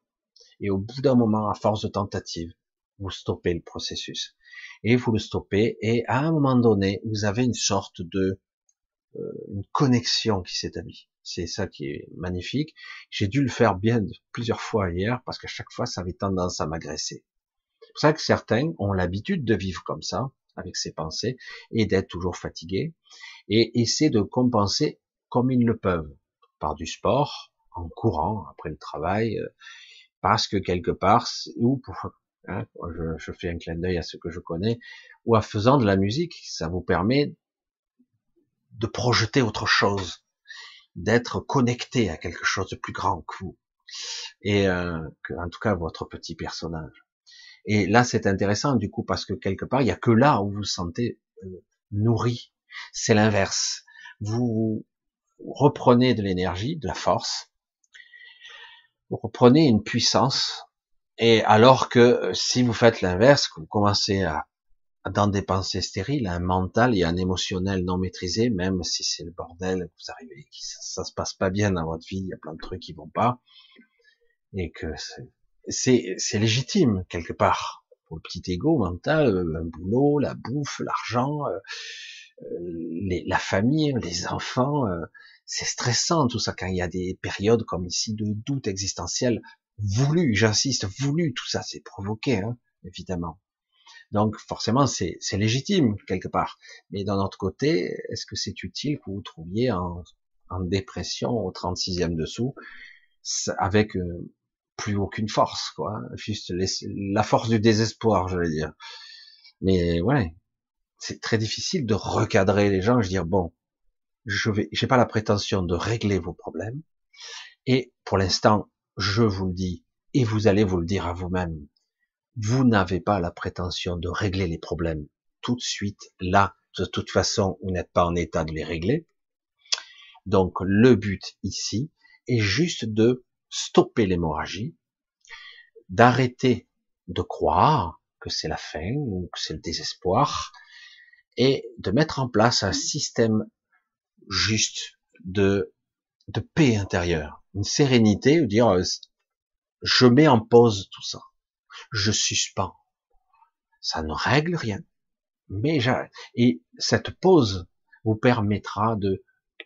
Et au bout d'un moment, à force de tentative, vous stoppez le processus. Et vous le stoppez, et à un moment donné, vous avez une sorte de euh, une connexion qui s'établit. C'est ça qui est magnifique. J'ai dû le faire bien plusieurs fois hier, parce qu'à chaque fois, ça avait tendance à m'agresser. C'est pour ça que certains ont l'habitude de vivre comme ça, avec ses pensées, et d'être toujours fatigués, et essaient de compenser comme ils le peuvent, par du sport, en courant après le travail, euh, parce que quelque part, ou hein, je, je, fais un clin d'œil à ce que je connais, ou en faisant de la musique, ça vous permet de projeter autre chose, d'être connecté à quelque chose de plus grand que vous, et euh, que, en tout cas votre petit personnage. Et là, c'est intéressant du coup parce que quelque part, il y a que là où vous vous sentez euh, nourri. C'est l'inverse. Vous reprenez de l'énergie, de la force. Vous reprenez une puissance. Et alors que euh, si vous faites l'inverse, que vous commencez à, dans des pensées stériles, un mental et un émotionnel non maîtrisé, même si c'est le bordel, vous arrivez, ça, ça, se passe pas bien dans votre vie, il y a plein de trucs qui vont pas, et que c'est, légitime quelque part pour le petit ego mental, euh, un boulot, la bouffe, l'argent, euh, euh, la famille, les enfants, c'est stressant tout ça quand il y a des périodes comme ici de doute existentiel voulu, j'insiste, voulu, tout ça c'est provoqué, hein, évidemment. Donc forcément c'est légitime quelque part. Mais d'un autre côté, est-ce que c'est utile que vous vous trouviez en, en dépression au 36e dessous avec euh, plus aucune force, quoi, juste la force du désespoir, je vais dire. Mais ouais, c'est très difficile de recadrer les gens, je veux dire bon, je vais, j'ai pas la prétention de régler vos problèmes, et pour l'instant, je vous le dis, et vous allez vous le dire à vous-même, vous n'avez pas la prétention de régler les problèmes tout de suite, là, de toute façon, vous n'êtes pas en état de les régler. Donc, le but ici est juste de stopper l'hémorragie, d'arrêter de croire que c'est la fin ou que c'est le désespoir, et de mettre en place un système juste de, de paix intérieure, une sérénité, ou dire, euh, je mets en pause tout ça, je suspends. Ça ne règle rien, mais et cette pause vous permettra de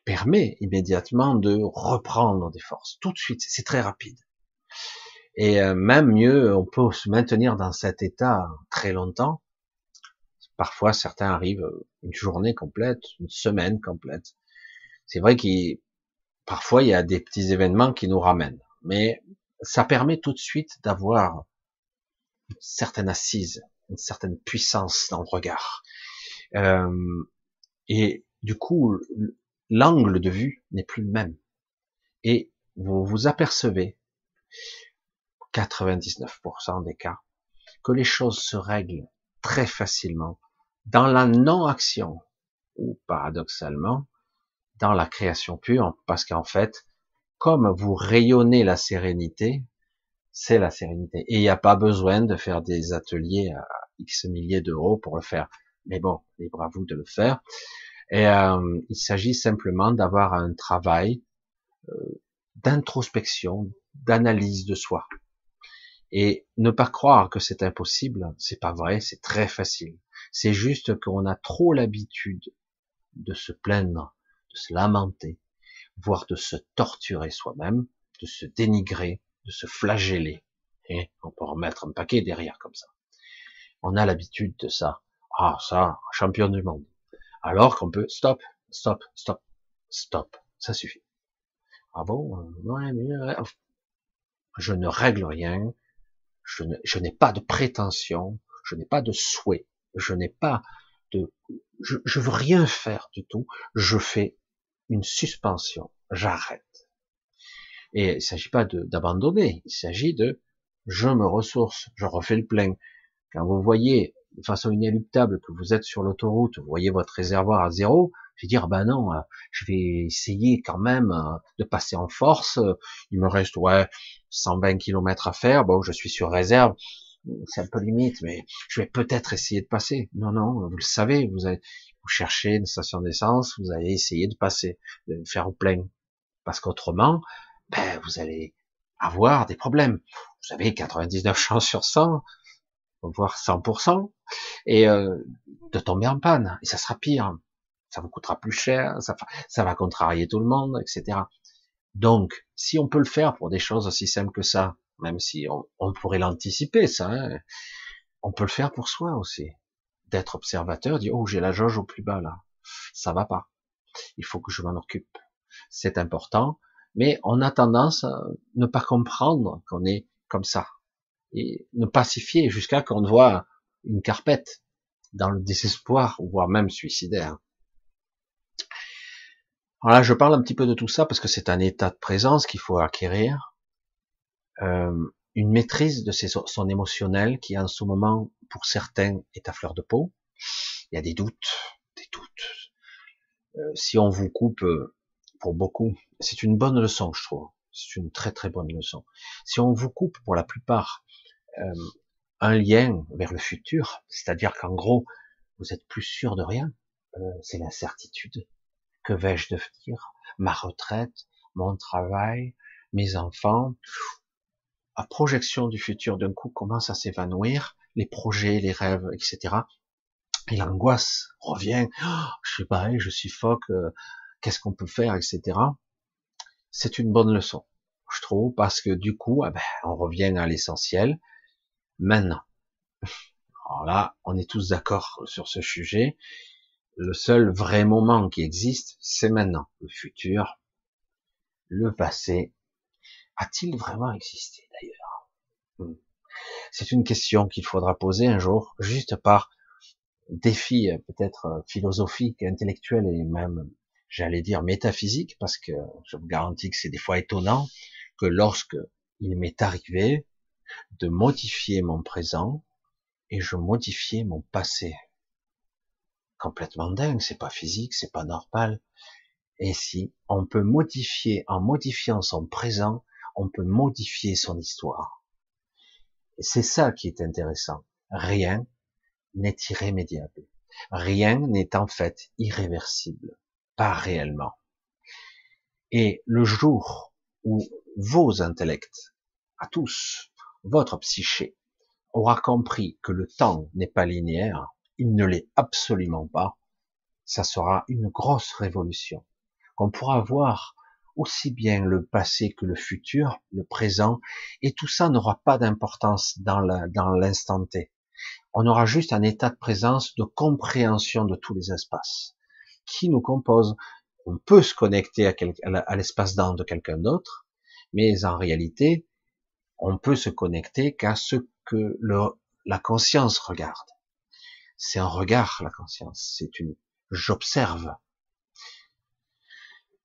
permet immédiatement de reprendre des forces tout de suite. C'est très rapide. Et euh, même mieux, on peut se maintenir dans cet état très longtemps. Parfois, certains arrivent une journée complète, une semaine complète. C'est vrai qu'il parfois il y a des petits événements qui nous ramènent, mais ça permet tout de suite d'avoir une certaine assise, une certaine puissance dans le regard. Euh, et du coup, l'angle de vue n'est plus le même. Et vous vous apercevez, 99% des cas, que les choses se règlent très facilement dans la non-action, ou paradoxalement, dans la création pure, parce qu'en fait, comme vous rayonnez la sérénité, c'est la sérénité. Et il n'y a pas besoin de faire des ateliers à X milliers d'euros pour le faire. Mais bon, libre à vous de le faire. Et euh, il s'agit simplement d'avoir un travail euh, d'introspection, d'analyse de soi. Et ne pas croire que c'est impossible, c'est pas vrai, c'est très facile. C'est juste qu'on a trop l'habitude de se plaindre, de se lamenter, voire de se torturer soi-même, de se dénigrer, de se flageller. Et on peut remettre un paquet derrière comme ça. On a l'habitude de ça. Ah, ça, champion du monde. Alors qu'on peut, stop, stop, stop, stop, ça suffit. Ah bon, euh, je ne règle rien, je, n'ai pas de prétention, je n'ai pas de souhait, je n'ai pas de, je, je veux rien faire du tout, je fais une suspension, j'arrête. Et il s'agit pas d'abandonner, il s'agit de, je me ressource, je refais le plein. Quand vous voyez de façon inéluctable que vous êtes sur l'autoroute, vous voyez votre réservoir à zéro, je vais dire, ben non, euh, je vais essayer quand même euh, de passer en force. Il me reste, ouais, 120 km à faire. Bon, je suis sur réserve. C'est un peu limite, mais je vais peut-être essayer de passer. Non, non, vous le savez, vous allez, vous cherchez une station d'essence, vous allez essayer de passer, de faire au plein. Parce qu'autrement, ben, vous allez avoir des problèmes. Vous avez 99 chances sur 100, voire 100%, et euh, de tomber en panne. Et ça sera pire. Ça vous coûtera plus cher, ça, va contrarier tout le monde, etc. Donc, si on peut le faire pour des choses aussi simples que ça, même si on, on pourrait l'anticiper, ça, hein, on peut le faire pour soi aussi. D'être observateur, dire, oh, j'ai la jauge au plus bas, là. Ça va pas. Il faut que je m'en occupe. C'est important. Mais on a tendance à ne pas comprendre qu'on est comme ça et ne pacifier jusqu'à qu'on voit une carpette dans le désespoir, voire même suicidaire. Voilà, je parle un petit peu de tout ça parce que c'est un état de présence qu'il faut acquérir, euh, une maîtrise de ses, son émotionnel qui en ce moment, pour certains, est à fleur de peau. Il y a des doutes, des doutes. Euh, si on vous coupe, euh, pour beaucoup, c'est une bonne leçon, je trouve. C'est une très très bonne leçon. Si on vous coupe pour la plupart euh, un lien vers le futur, c'est-à-dire qu'en gros, vous êtes plus sûr de rien. Euh, c'est l'incertitude. Que vais-je devenir? Ma retraite, mon travail, mes enfants? La projection du futur d'un coup commence à s'évanouir, les projets, les rêves, etc. Et l'angoisse revient. Oh, je suis pareil, je suffoque. Euh, qu'est-ce qu'on peut faire, etc. C'est une bonne leçon, je trouve, parce que du coup, eh ben, on revient à l'essentiel. Maintenant, alors là, on est tous d'accord sur ce sujet. Le seul vrai moment qui existe, c'est maintenant. Le futur, le passé, a-t-il vraiment existé d'ailleurs? Hmm. C'est une question qu'il faudra poser un jour, juste par défi peut-être philosophique, intellectuel et même, j'allais dire, métaphysique, parce que je vous garantis que c'est des fois étonnant que lorsque il m'est arrivé de modifier mon présent et je modifiais mon passé. Complètement dingue, c'est pas physique, c'est pas normal. Et si on peut modifier, en modifiant son présent, on peut modifier son histoire. C'est ça qui est intéressant. Rien n'est irrémédiable. Rien n'est en fait irréversible. Pas réellement. Et le jour où vos intellects, à tous, votre psyché, aura compris que le temps n'est pas linéaire, il ne l'est absolument pas, ça sera une grosse révolution. Qu'on pourra voir aussi bien le passé que le futur, le présent, et tout ça n'aura pas d'importance dans l'instant T. On aura juste un état de présence, de compréhension de tous les espaces qui nous composent. On peut se connecter à l'espace-temps de quelqu'un d'autre, mais en réalité, on peut se connecter qu'à ce que la conscience regarde. C'est un regard, la conscience. C'est une, j'observe.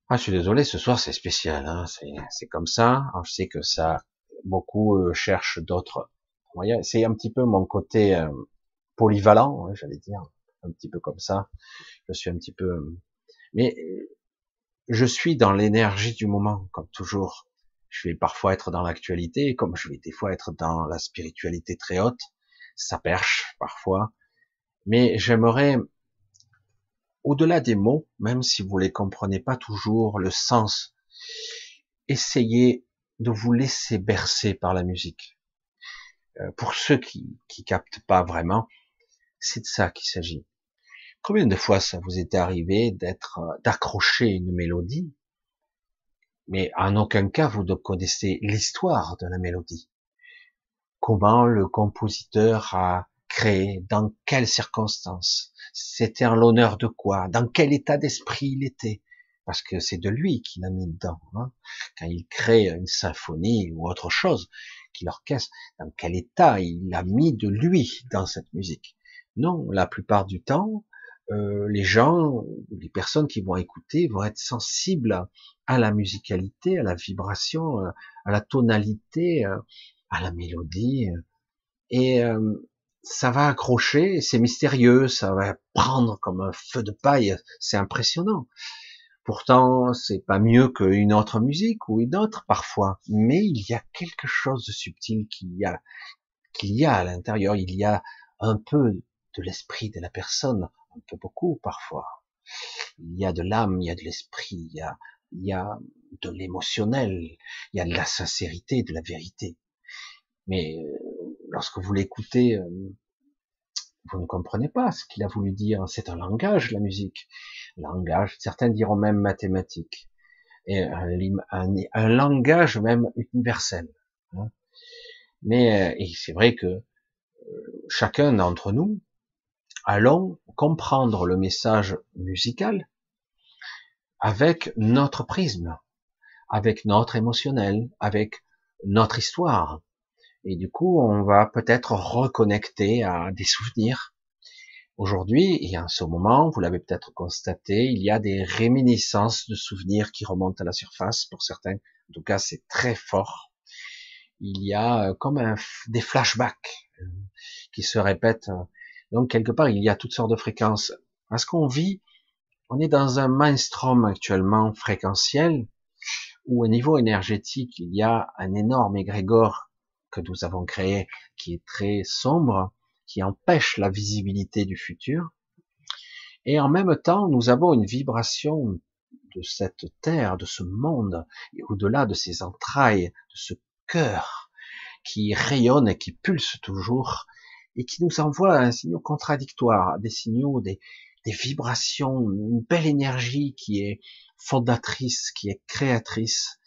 Ah, je suis désolé, ce soir c'est spécial, hein. c'est comme ça. je sais que ça, beaucoup euh, cherchent d'autres moyens. C'est un petit peu mon côté euh, polyvalent, hein, j'allais dire, un petit peu comme ça. Je suis un petit peu, euh, mais je suis dans l'énergie du moment, comme toujours. Je vais parfois être dans l'actualité, comme je vais des fois être dans la spiritualité très haute. Ça perche parfois. Mais j'aimerais, au-delà des mots, même si vous les comprenez pas toujours, le sens, essayer de vous laisser bercer par la musique. Euh, pour ceux qui, qui captent pas vraiment, c'est de ça qu'il s'agit. Combien de fois ça vous est arrivé d'être, d'accrocher une mélodie mais en aucun cas vous ne connaissez l'histoire de la mélodie. Comment le compositeur a créé, dans quelles circonstances, c'était en l'honneur de quoi, dans quel état d'esprit il était, parce que c'est de lui qu'il a mis dedans. Hein. Quand il crée une symphonie ou autre chose, qu'il orchestre, dans quel état il a mis de lui dans cette musique. Non, la plupart du temps, euh, les gens, les personnes qui vont écouter vont être sensibles à la musicalité, à la vibration, euh, à la tonalité, euh, à la mélodie. Et ça va accrocher, c'est mystérieux, ça va prendre comme un feu de paille, c'est impressionnant. Pourtant, c'est pas mieux qu'une autre musique ou une autre parfois, mais il y a quelque chose de subtil qu'il y a, qu'il y a à l'intérieur. Il y a un peu de l'esprit de la personne, un peu beaucoup parfois. Il y a de l'âme, il y a de l'esprit, il y a, il y a de l'émotionnel, il y a de la sincérité, de la vérité. Mais euh, lorsque vous l'écoutez, euh, vous ne comprenez pas ce qu'il a voulu dire. C'est un langage, la musique. Langage, certains diront même mathématique. Et un, langage même universel. Hein. Mais euh, c'est vrai que chacun d'entre nous, allons comprendre le message musical avec notre prisme, avec notre émotionnel, avec notre histoire. Et du coup, on va peut-être reconnecter à des souvenirs. Aujourd'hui, et en ce moment, vous l'avez peut-être constaté, il y a des réminiscences de souvenirs qui remontent à la surface pour certains. En tout cas, c'est très fort. Il y a euh, comme des flashbacks euh, qui se répètent donc quelque part, il y a toutes sortes de fréquences. Parce qu'on vit, on est dans un mainstream actuellement fréquentiel où au niveau énergétique, il y a un énorme égrégore que nous avons créé qui est très sombre, qui empêche la visibilité du futur. Et en même temps, nous avons une vibration de cette terre, de ce monde, et au-delà de ces entrailles, de ce cœur qui rayonne et qui pulse toujours, et qui nous envoie un signal contradictoire, des signaux, des, des vibrations, une belle énergie qui est fondatrice, qui est créatrice,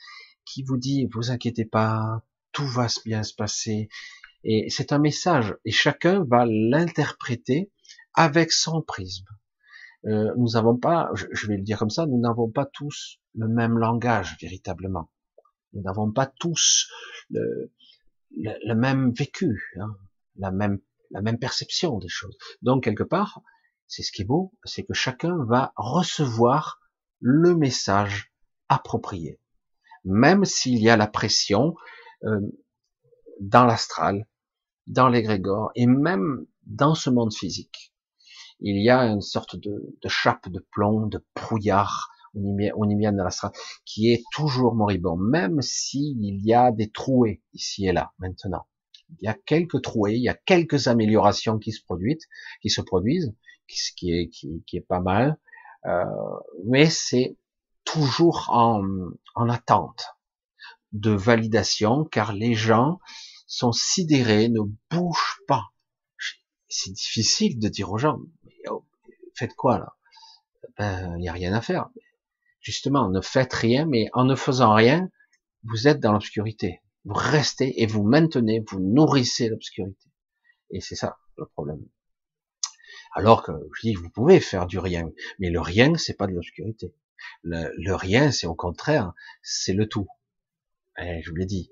qui vous dit, vous inquiétez pas, tout va bien se passer. Et c'est un message, et chacun va l'interpréter avec son prisme. Euh, nous n'avons pas, je vais le dire comme ça, nous n'avons pas tous le même langage véritablement. Nous n'avons pas tous le, le, même vécu, hein, la même la même perception des choses. Donc quelque part, c'est ce qui est beau, c'est que chacun va recevoir le message approprié, même s'il y a la pression euh, dans l'astral, dans l'égrégore et même dans ce monde physique. Il y a une sorte de, de chape de plomb, de brouillard onimienne dans l'astral, qui est toujours moribond, même s'il y a des trouées ici et là, maintenant. Il y a quelques trouées, il y a quelques améliorations qui se produisent, qui se produisent, ce qui est, qui, qui est pas mal, euh, mais c'est toujours en, en attente de validation, car les gens sont sidérés, ne bougent pas. C'est difficile de dire aux gens, oh, faites quoi là? Ben, il n'y a rien à faire. Justement, ne faites rien, mais en ne faisant rien, vous êtes dans l'obscurité. Vous restez et vous maintenez, vous nourrissez l'obscurité. Et c'est ça le problème. Alors que je dis, vous pouvez faire du rien, mais le rien, c'est pas de l'obscurité. Le, rien, c'est au contraire, c'est le tout. Je vous l'ai dit,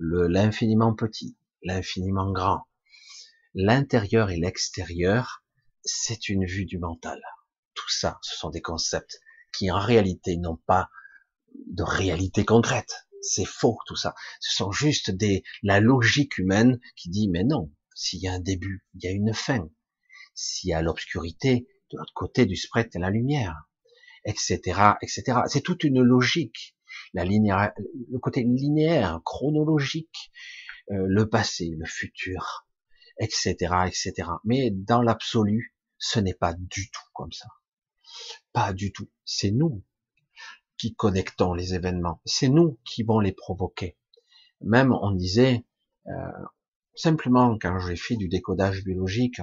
l'infiniment petit, l'infiniment grand, l'intérieur et l'extérieur, c'est une vue du mental. Tout ça, ce sont des concepts qui en réalité n'ont pas de réalité concrète. C'est faux tout ça. Ce sont juste des la logique humaine qui dit mais non, s'il y a un début, il y a une fin. S'il y a l'obscurité, de l'autre côté du spread, la lumière, etc., etc. C'est toute une logique. La linéaire, le côté linéaire, chronologique, euh, le passé, le futur, etc., etc. Mais dans l'absolu, ce n'est pas du tout comme ça. Pas du tout. C'est nous qui connectons les événements. C'est nous qui vont les provoquer. Même on disait, euh, simplement quand j'ai fait du décodage biologique,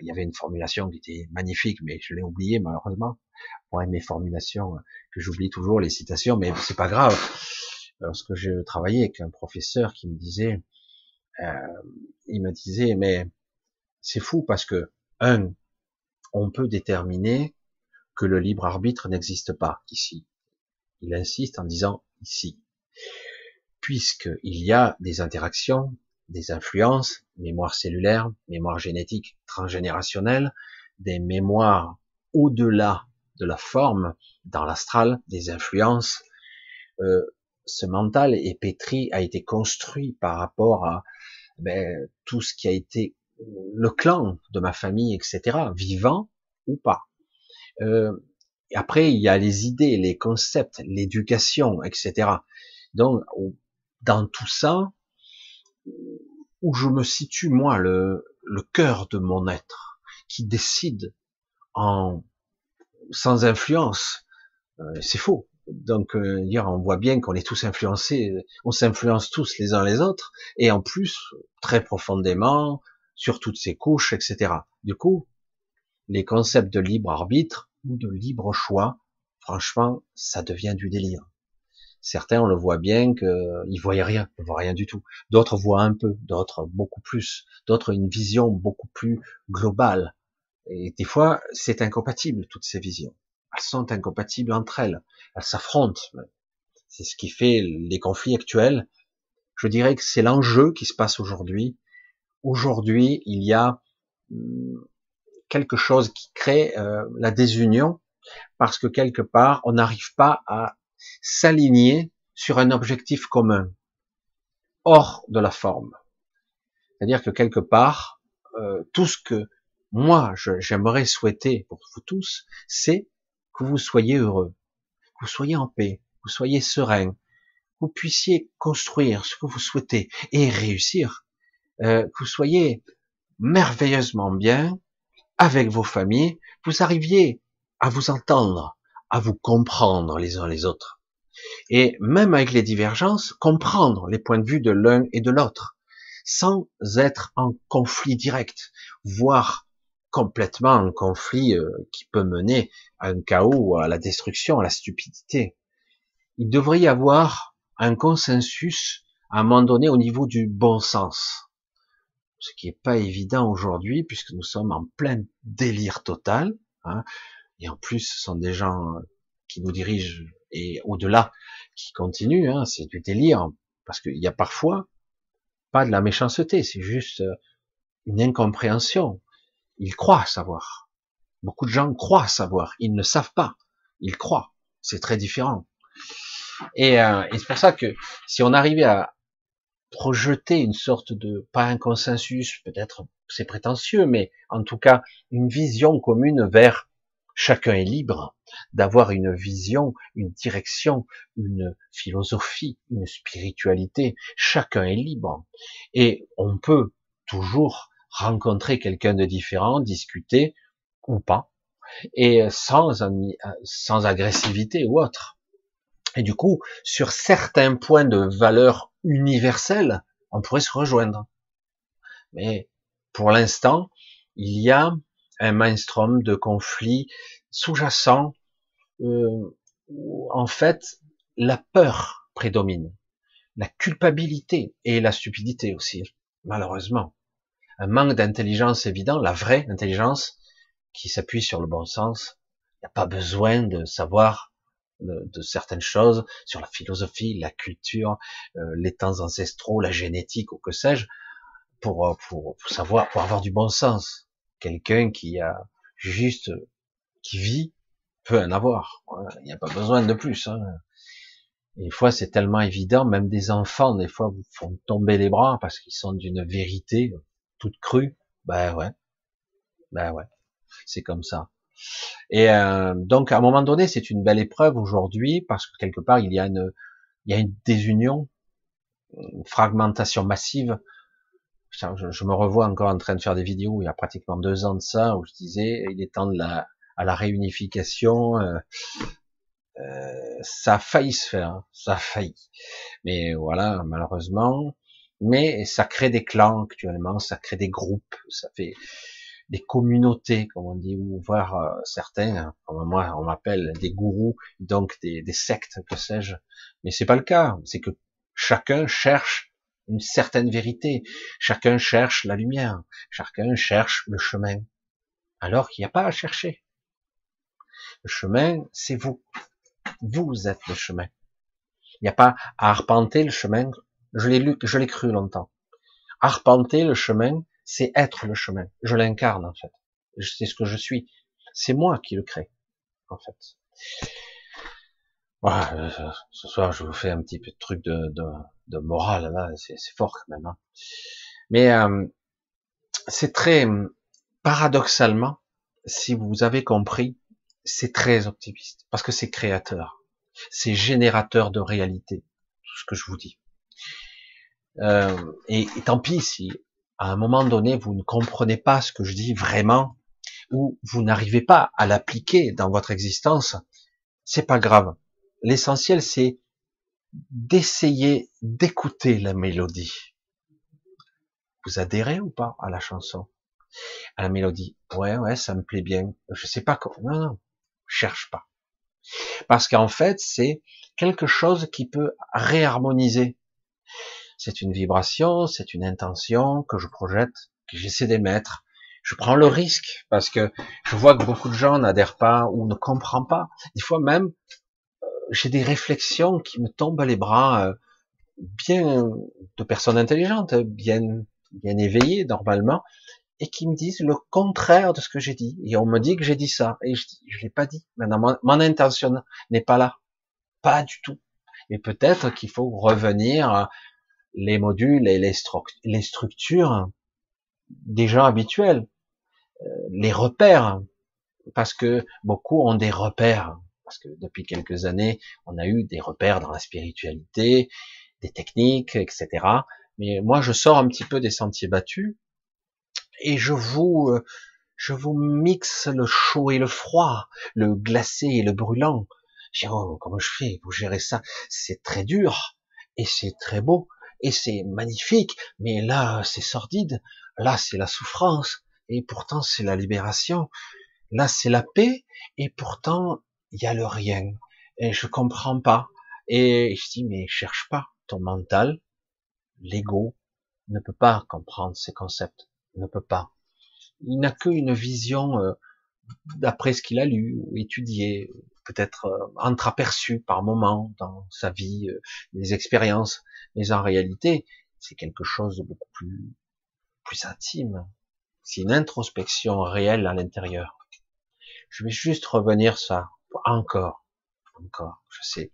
il y avait une formulation qui était magnifique, mais je l'ai oublié malheureusement. Pour mes formulations que j'oublie toujours les citations, mais c'est pas grave. Lorsque je travaillais avec un professeur qui me disait, euh, il me disait, mais c'est fou parce que un, on peut déterminer que le libre arbitre n'existe pas ici. Il insiste en disant ici, puisqu'il y a des interactions des influences, mémoire cellulaire, mémoire génétique transgénérationnelle, des mémoires au-delà de la forme, dans l'astral, des influences. Euh, ce mental est pétri, a été construit par rapport à ben, tout ce qui a été le clan de ma famille, etc., vivant ou pas. Euh, et après, il y a les idées, les concepts, l'éducation, etc. Donc, dans tout ça, où je me situe moi, le, le cœur de mon être, qui décide en sans influence. Euh, c'est faux. Donc, euh, on voit bien qu'on est tous influencés, on s'influence tous les uns les autres, et en plus très profondément sur toutes ces couches, etc. Du coup, les concepts de libre arbitre ou de libre choix, franchement, ça devient du délire. Certains, on le voit bien qu'ils voyaient rien, ils voient rien du tout. D'autres voient un peu, d'autres beaucoup plus, d'autres une vision beaucoup plus globale. Et des fois, c'est incompatible, toutes ces visions. Elles sont incompatibles entre elles. Elles s'affrontent. C'est ce qui fait les conflits actuels. Je dirais que c'est l'enjeu qui se passe aujourd'hui. Aujourd'hui, il y a hum, quelque chose qui crée euh, la désunion parce que quelque part, on n'arrive pas à s'aligner sur un objectif commun, hors de la forme. C'est-à-dire que quelque part, euh, tout ce que moi j'aimerais souhaiter pour vous tous, c'est que vous soyez heureux, que vous soyez en paix, que vous soyez serein, que vous puissiez construire ce que vous souhaitez et réussir, euh, que vous soyez merveilleusement bien, avec vos familles, vous arriviez à vous entendre, à vous comprendre les uns les autres. Et même avec les divergences, comprendre les points de vue de l'un et de l'autre, sans être en conflit direct, voire complètement en conflit euh, qui peut mener à un chaos, à la destruction, à la stupidité. Il devrait y avoir un consensus à un moment donné au niveau du bon sens. Ce qui n'est pas évident aujourd'hui puisque nous sommes en plein délire total. Hein, et en plus, ce sont des gens qui nous dirigent et au-delà qui continuent. Hein, c'est du délire parce qu'il y a parfois pas de la méchanceté, c'est juste euh, une incompréhension. Ils croient savoir. Beaucoup de gens croient savoir. Ils ne savent pas. Ils croient. C'est très différent. Et, euh, et c'est pour ça que si on arrivait à projeter une sorte de, pas un consensus, peut-être c'est prétentieux, mais en tout cas une vision commune vers chacun est libre d'avoir une vision, une direction, une philosophie, une spiritualité. Chacun est libre. Et on peut toujours rencontrer quelqu'un de différent, discuter ou pas, et sans, sans agressivité ou autre. Et du coup, sur certains points de valeur universelle, on pourrait se rejoindre. Mais pour l'instant, il y a un mainstream de conflits sous-jacents euh, où en fait la peur prédomine, la culpabilité et la stupidité aussi, malheureusement. Un manque d'intelligence évident, la vraie intelligence qui s'appuie sur le bon sens. Il n'y a pas besoin de savoir de, certaines choses sur la philosophie, la culture, euh, les temps ancestraux, la génétique ou que sais-je, pour, euh, pour, pour savoir, pour avoir du bon sens. Quelqu'un qui a juste, qui vit, peut en avoir. Il n'y a pas besoin de plus. Hein. des fois, c'est tellement évident, même des enfants, des fois, vous font tomber les bras parce qu'ils sont d'une vérité toute crue. Ben ouais, ben ouais, c'est comme ça. Et euh, donc, à un moment donné, c'est une belle épreuve aujourd'hui parce que quelque part, il y a une, il y a une désunion, une fragmentation massive. Je, me revois encore en train de faire des vidéos il y a pratiquement deux ans de ça où je disais il est temps de la, à la réunification. Euh, euh, ça a failli se faire, hein. ça a failli. Mais voilà, malheureusement. Mais ça crée des clans actuellement, ça crée des groupes, ça fait des communautés, comme on dit, ou voir euh, certains, hein, comme moi, on m'appelle des gourous, donc des, des sectes, que sais-je. Mais c'est pas le cas. C'est que chacun cherche une certaine vérité. Chacun cherche la lumière. Chacun cherche le chemin. Alors qu'il n'y a pas à chercher. Le chemin, c'est vous. Vous êtes le chemin. Il n'y a pas à arpenter le chemin. Je l'ai lu, je l'ai cru longtemps. Arpenter le chemin, c'est être le chemin. Je l'incarne en fait. C'est ce que je suis. C'est moi qui le crée en fait. Voilà, euh, ce soir je vous fais un petit peu de truc de, de, de morale là, c'est fort quand même. Hein. Mais euh, c'est très paradoxalement, si vous avez compris, c'est très optimiste parce que c'est créateur, c'est générateur de réalité, tout ce que je vous dis. Euh, et, et, tant pis si à un moment donné, vous ne comprenez pas ce que je dis vraiment, ou vous n'arrivez pas à l'appliquer dans votre existence, c'est pas grave. L'essentiel, c'est d'essayer d'écouter la mélodie. Vous adhérez ou pas à la chanson, à la mélodie? Ouais, ouais, ça me plaît bien. Je sais pas comment. Non, non, cherche pas. Parce qu'en fait, c'est quelque chose qui peut réharmoniser c'est une vibration, c'est une intention que je projette, que j'essaie d'émettre. Je prends le risque parce que je vois que beaucoup de gens n'adhèrent pas ou ne comprennent pas. Des fois même, euh, j'ai des réflexions qui me tombent les bras, euh, bien de personnes intelligentes, bien bien éveillées normalement, et qui me disent le contraire de ce que j'ai dit. Et on me dit que j'ai dit ça, et je je l'ai pas dit. Maintenant, mon intention n'est pas là, pas du tout. Et peut-être qu'il faut revenir les modules et les, les structures déjà habituelles, euh, les repères, parce que beaucoup ont des repères, parce que depuis quelques années, on a eu des repères dans la spiritualité, des techniques, etc. Mais moi, je sors un petit peu des sentiers battus et je vous, euh, je vous mixe le chaud et le froid, le glacé et le brûlant. Je dis, oh, comment je fais Vous gérez ça? C'est très dur, et c'est très beau, et c'est magnifique, mais là, c'est sordide, là, c'est la souffrance, et pourtant, c'est la libération, là, c'est la paix, et pourtant, il y a le rien, et je comprends pas. Et je dis, mais cherche pas, ton mental, l'ego, ne peut pas comprendre ces concepts, ne peut pas. Il n'a qu'une vision euh, d'après ce qu'il a lu ou étudié, peut-être euh, entreaperçu par moment dans sa vie, euh, des expériences, mais en réalité, c'est quelque chose de beaucoup plus, plus intime. C'est une introspection réelle à l'intérieur. Je vais juste revenir ça encore, encore, je sais.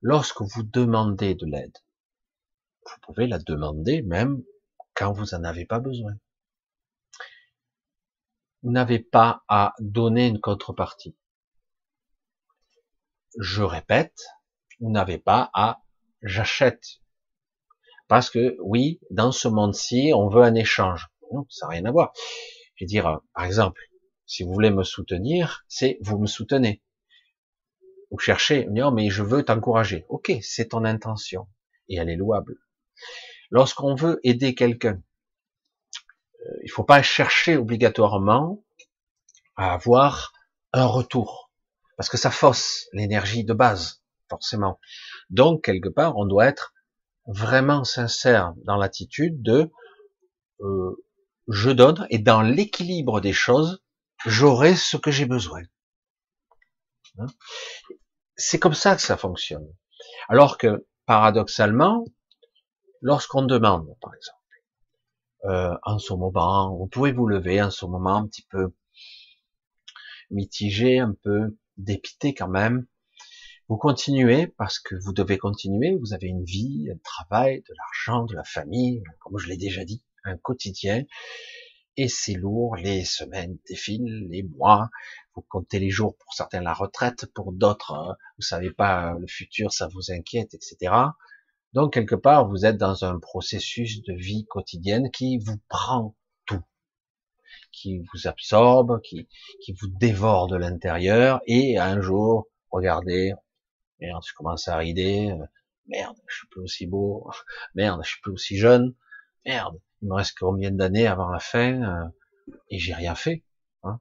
Lorsque vous demandez de l'aide, vous pouvez la demander même quand vous en avez pas besoin vous n'avez pas à donner une contrepartie. Je répète, vous n'avez pas à j'achète. Parce que oui, dans ce monde-ci, on veut un échange. Non, ça n'a rien à voir. Je veux dire, par exemple, si vous voulez me soutenir, c'est vous me soutenez. Vous cherchez, non, mais je veux t'encourager. Ok, c'est ton intention. Et elle est louable. Lorsqu'on veut aider quelqu'un, il faut pas chercher obligatoirement à avoir un retour, parce que ça fausse l'énergie de base, forcément. Donc, quelque part, on doit être vraiment sincère dans l'attitude de euh, je donne, et dans l'équilibre des choses, j'aurai ce que j'ai besoin. Hein? C'est comme ça que ça fonctionne. Alors que, paradoxalement, lorsqu'on demande, par exemple, euh, en ce moment, vous pouvez vous lever en ce moment un petit peu mitigé, un peu dépité quand même. Vous continuez parce que vous devez continuer, vous avez une vie, un travail, de l'argent, de la famille, comme je l'ai déjà dit, un quotidien, et c'est lourd, les semaines défilent, les mois, vous comptez les jours pour certains la retraite, pour d'autres, euh, vous savez pas le futur, ça vous inquiète, etc. Donc quelque part, vous êtes dans un processus de vie quotidienne qui vous prend tout, qui vous absorbe, qui, qui vous dévore de l'intérieur, et un jour, regardez, merde, je commence à rider, euh, merde, je suis plus aussi beau, merde, je suis plus aussi jeune, merde, il me reste combien d'années avant la fin, euh, et j'ai rien fait. Hein.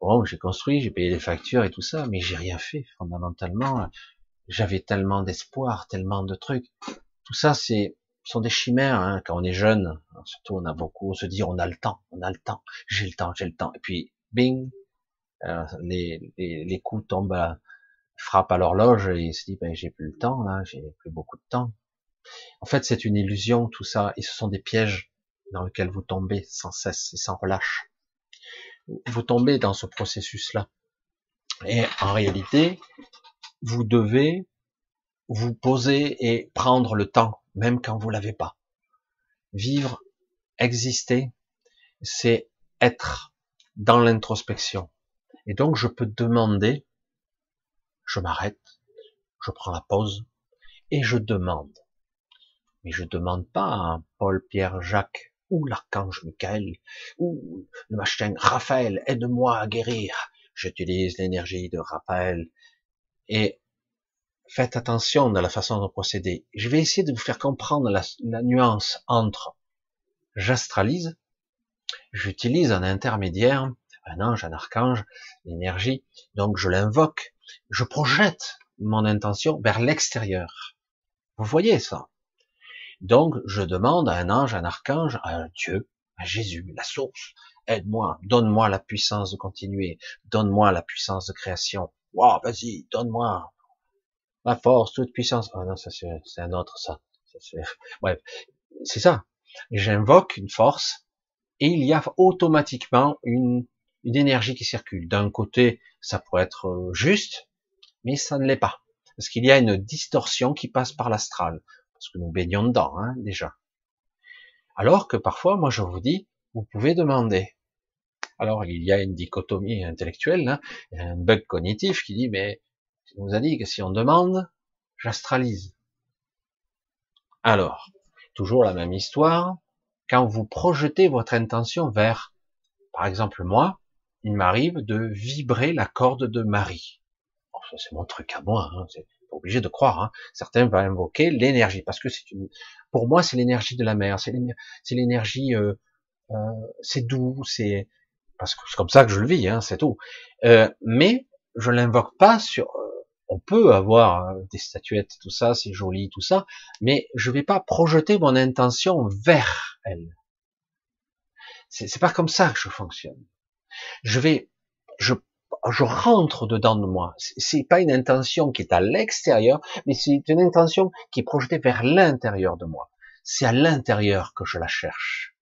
Bon, j'ai construit, j'ai payé les factures et tout ça, mais j'ai rien fait fondamentalement. J'avais tellement d'espoir, tellement de trucs. Tout ça, c'est sont des chimères hein, quand on est jeune. surtout, on a beaucoup, on se dit, on a le temps, on a le temps, j'ai le temps, j'ai le temps. Et puis, bing, euh, les, les, les, coups tombent, à, frappent à l'horloge et il se dit, ben j'ai plus le temps là, j'ai plus beaucoup de temps. En fait, c'est une illusion tout ça, et ce sont des pièges dans lesquels vous tombez sans cesse et sans relâche. Vous tombez dans ce processus-là. Et en réalité, vous devez vous poser et prendre le temps, même quand vous l'avez pas. Vivre, exister, c'est être dans l'introspection. Et donc, je peux demander, je m'arrête, je prends la pause, et je demande. Mais je demande pas à Paul, Pierre, Jacques, ou l'archange Michael, ou le machin Raphaël, aide-moi à guérir. J'utilise l'énergie de Raphaël. Et faites attention dans la façon de procéder. Je vais essayer de vous faire comprendre la, nuance entre j'astralise, j'utilise un intermédiaire, un ange, un archange, l'énergie, donc je l'invoque, je projette mon intention vers l'extérieur. Vous voyez ça? Donc je demande à un ange, un archange, à un Dieu, à Jésus, la source, aide-moi, donne-moi la puissance de continuer, donne-moi la puissance de création. Wow, vas-y, donne-moi, la force, toute puissance. Ah non, ça c'est un autre ça. Bref, c'est ça. J'invoque une force et il y a automatiquement une, une énergie qui circule. D'un côté, ça pourrait être euh, juste, mais ça ne l'est pas. Parce qu'il y a une distorsion qui passe par l'astral. Parce que nous baignons dedans, hein, déjà. Alors que parfois, moi je vous dis, vous pouvez demander. Alors il y a une dichotomie intellectuelle, hein, un bug cognitif qui dit, mais on nous a dit que si on demande, j'astralise. Alors, toujours la même histoire, quand vous projetez votre intention vers Par exemple, moi, il m'arrive de vibrer la corde de Marie. c'est mon truc à moi, hein, c'est pas obligé de croire. Hein. Certains vont invoquer l'énergie, parce que c'est une, pour moi, c'est l'énergie de la mer, c'est l'énergie, euh, euh, c'est doux, c'est parce que c'est comme ça que je le vis, hein, c'est tout. Euh, mais je l'invoque pas sur. Euh, on peut avoir hein, des statuettes, tout ça, c'est joli, tout ça, mais je vais pas projeter mon intention vers elle. C'est pas comme ça que je fonctionne. Je vais, je, je rentre dedans de moi. C'est pas une intention qui est à l'extérieur, mais c'est une intention qui est projetée vers l'intérieur de moi. C'est à l'intérieur que je la cherche.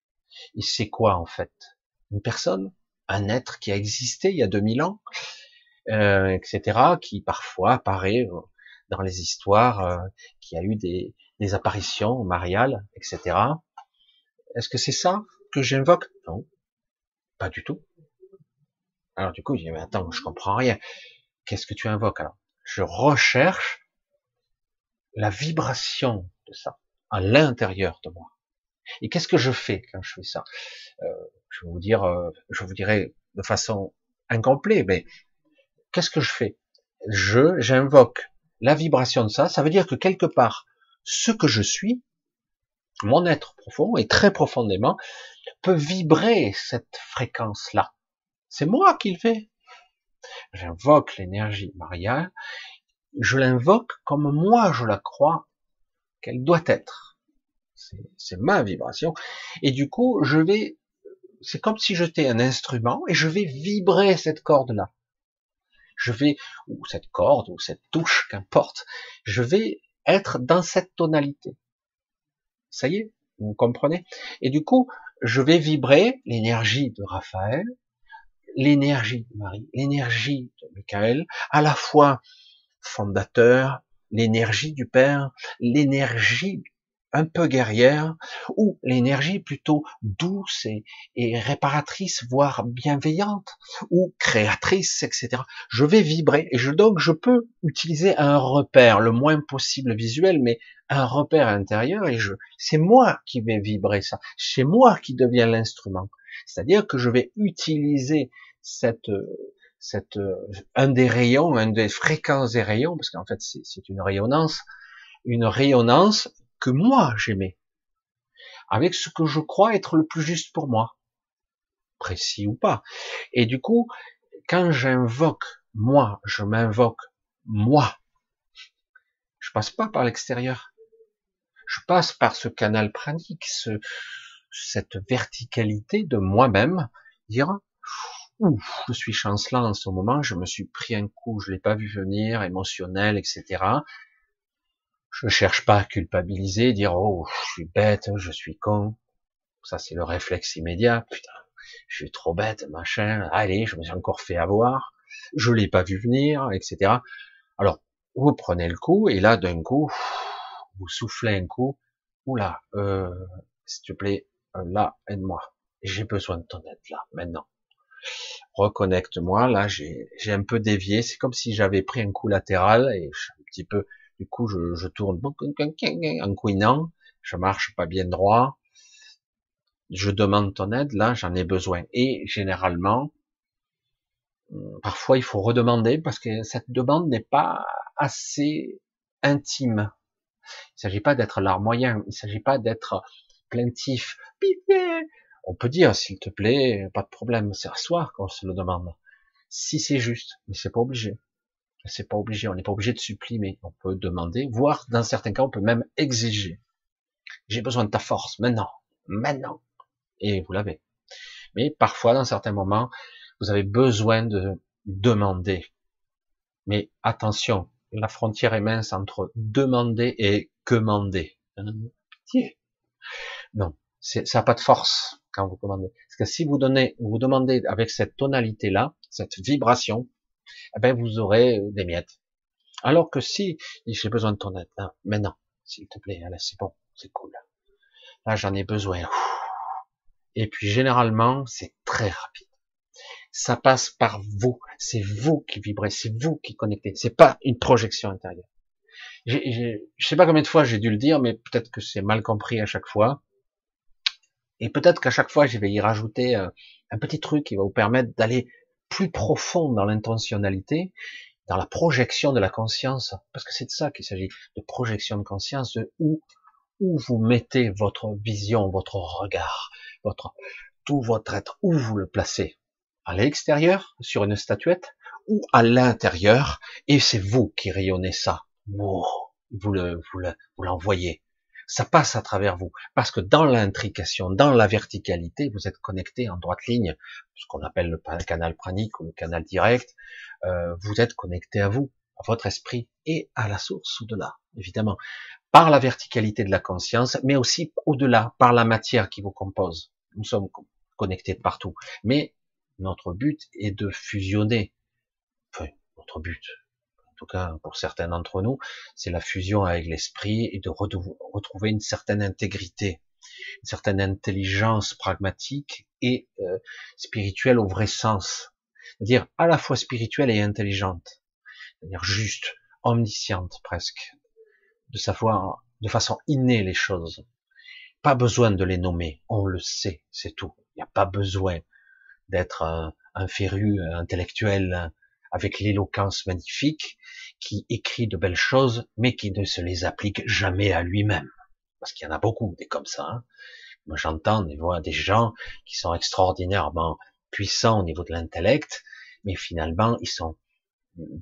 Et c'est quoi en fait? Une personne, un être qui a existé il y a 2000 ans, euh, etc., qui parfois apparaît euh, dans les histoires, euh, qui a eu des, des apparitions mariales, etc. Est-ce que c'est ça que j'invoque? Non, pas du tout. Alors du coup, je dis, mais attends, je comprends rien. Qu'est-ce que tu invoques alors? Je recherche la vibration de ça à l'intérieur de moi. Et qu'est-ce que je fais quand je fais ça? Euh, Je vais vous dire, euh, je vous dirai de façon incomplète, mais qu'est-ce que je fais? Je, j'invoque la vibration de ça. Ça veut dire que quelque part, ce que je suis, mon être profond et très profondément, peut vibrer cette fréquence-là. C'est moi qui le fais. J'invoque l'énergie mariale, je l'invoque comme moi je la crois qu'elle doit être. C'est ma vibration. Et du coup, je vais, c'est comme si j'étais un instrument et je vais vibrer cette corde-là. Je vais, ou cette corde, ou cette touche, qu'importe, je vais être dans cette tonalité. Ça y est, vous comprenez? Et du coup, je vais vibrer l'énergie de Raphaël, l'énergie de Marie, l'énergie de Michael, à la fois fondateur, l'énergie du Père, l'énergie un peu guerrière, ou l'énergie plutôt douce et, réparatrice, voire bienveillante, ou créatrice, etc. Je vais vibrer, et je, donc je peux utiliser un repère, le moins possible visuel, mais un repère intérieur, et je, c'est moi qui vais vibrer ça, c'est moi qui deviens l'instrument. C'est-à-dire que je vais utiliser cette, cette, un des rayons, un des fréquences des rayons, parce qu'en fait c'est une rayonnance, une rayonnance que moi j'aimais, avec ce que je crois être le plus juste pour moi, précis ou pas. Et du coup, quand j'invoque moi, je m'invoque moi, je passe pas par l'extérieur. Je passe par ce canal pranique, ce, cette verticalité de moi-même, dire, ouf, je suis chancelant en ce moment, je me suis pris un coup, je l'ai pas vu venir, émotionnel, etc. Je cherche pas à culpabiliser, dire oh je suis bête, je suis con. Ça c'est le réflexe immédiat. Putain, je suis trop bête, machin. Allez, je me suis encore fait avoir. Je l'ai pas vu venir, etc. Alors vous prenez le coup et là d'un coup vous soufflez un coup. Oula, euh, s'il te plaît, là aide-moi. J'ai besoin de ton aide là maintenant. Reconnecte-moi. Là j'ai un peu dévié. C'est comme si j'avais pris un coup latéral et je suis un petit peu du coup, je, je tourne en couinant, je marche pas bien droit, je demande ton aide, là j'en ai besoin. Et généralement, hum, parfois il faut redemander parce que cette demande n'est pas assez intime. Il s'agit pas d'être larmoyant, il s'agit pas d'être plaintif. On peut dire, s'il te plaît, pas de problème, c'est à soi qu'on se le demande. Si c'est juste, mais c'est pas obligé. C'est pas obligé, on n'est pas obligé de supprimer. On peut demander, voire dans certains cas, on peut même exiger. J'ai besoin de ta force maintenant, maintenant. Et vous l'avez. Mais parfois, dans certains moments, vous avez besoin de demander. Mais attention, la frontière est mince entre demander et commander. Non, ça n'a pas de force quand vous commandez. Parce que si vous donnez, vous demandez avec cette tonalité-là, cette vibration, eh ben vous aurez des miettes. Alors que si j'ai besoin de ton aide, hein, maintenant, s'il te plaît, là c'est bon, c'est cool. Là j'en ai besoin. Et puis généralement c'est très rapide. Ça passe par vous, c'est vous qui vibrez, c'est vous qui connectez, c'est pas une projection intérieure. Je sais pas combien de fois j'ai dû le dire, mais peut-être que c'est mal compris à chaque fois. Et peut-être qu'à chaque fois, je vais y rajouter un, un petit truc qui va vous permettre d'aller plus profond dans l'intentionnalité, dans la projection de la conscience, parce que c'est de ça qu'il s'agit, de projection de conscience, de où, où vous mettez votre vision, votre regard, votre, tout votre être, où vous le placez. À l'extérieur, sur une statuette, ou à l'intérieur, et c'est vous qui rayonnez ça. Vous le, vous l'envoyez. Ça passe à travers vous. Parce que dans l'intrication, dans la verticalité, vous êtes connecté en droite ligne, ce qu'on appelle le canal pranique ou le canal direct, euh, vous êtes connecté à vous, à votre esprit et à la source au-delà, évidemment. Par la verticalité de la conscience, mais aussi au-delà, par la matière qui vous compose. Nous sommes connectés partout. Mais notre but est de fusionner enfin, notre but, tout cas pour certains d'entre nous, c'est la fusion avec l'esprit et de retrouver une certaine intégrité, une certaine intelligence pragmatique et euh, spirituelle au vrai sens. C'est-à-dire à la fois spirituelle et intelligente. C'est-à-dire juste, omnisciente presque. De savoir de façon innée les choses. Pas besoin de les nommer, on le sait, c'est tout. Il n'y a pas besoin d'être un, un féru intellectuel avec l'éloquence magnifique, qui écrit de belles choses, mais qui ne se les applique jamais à lui-même. Parce qu'il y en a beaucoup des comme ça. Hein. Moi j'entends des voix des gens qui sont extraordinairement puissants au niveau de l'intellect, mais finalement ils sont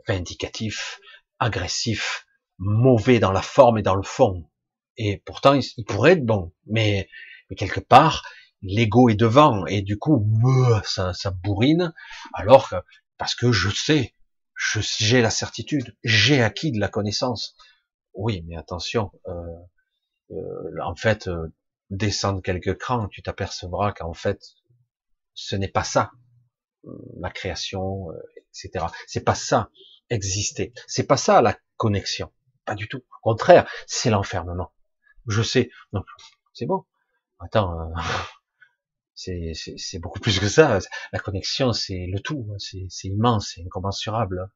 vindicatifs, agressifs, mauvais dans la forme et dans le fond. Et pourtant ils, pourraient être bons, mais, mais quelque part l'ego est devant et du coup ça, ça bourrine alors parce que je sais, j'ai la certitude, j'ai acquis de la connaissance. Oui, mais attention, euh, euh, en fait, euh, descendre quelques crans, tu t'apercevras qu'en fait, ce n'est pas ça, la création, etc. C'est pas ça, exister. C'est pas ça la connexion, pas du tout. Au contraire, c'est l'enfermement. Je sais, c'est bon. Attends, c'est beaucoup plus que ça. La connexion, c'est le tout. Hein. C'est immense, c'est incommensurable.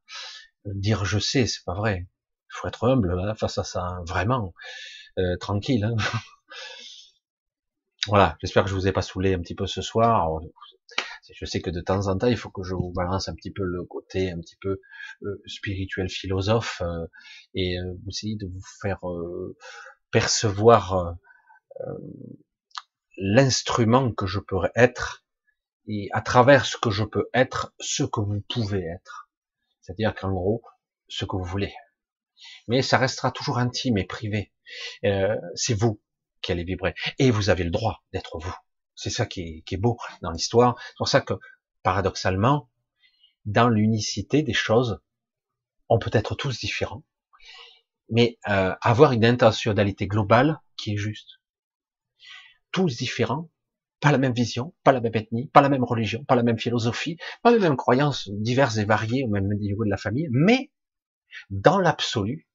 Dire je sais, c'est pas vrai. Il faut être humble hein, face à ça, hein. vraiment euh, tranquille. Hein. voilà. J'espère que je vous ai pas saoulé un petit peu ce soir. je sais que de temps en temps, il faut que je vous balance un petit peu le côté un petit peu euh, spirituel, philosophe, euh, et aussi de vous faire percevoir l'instrument que je pourrais être et à travers ce que je peux être, ce que vous pouvez être. C'est-à-dire qu'en gros, ce que vous voulez. Mais ça restera toujours intime et privé. Euh, c'est vous qui allez vibrer. Et vous avez le droit d'être vous. C'est ça qui est, beau dans l'histoire. C'est pour ça que, paradoxalement, dans l'unicité des choses, on peut être tous différents, mais euh, avoir une intentionnalité globale qui est juste tous différents, pas la même vision, pas la même ethnie, pas la même religion, pas la même philosophie, pas les mêmes croyances diverses et variées au même niveau de la famille, mais dans l'absolu,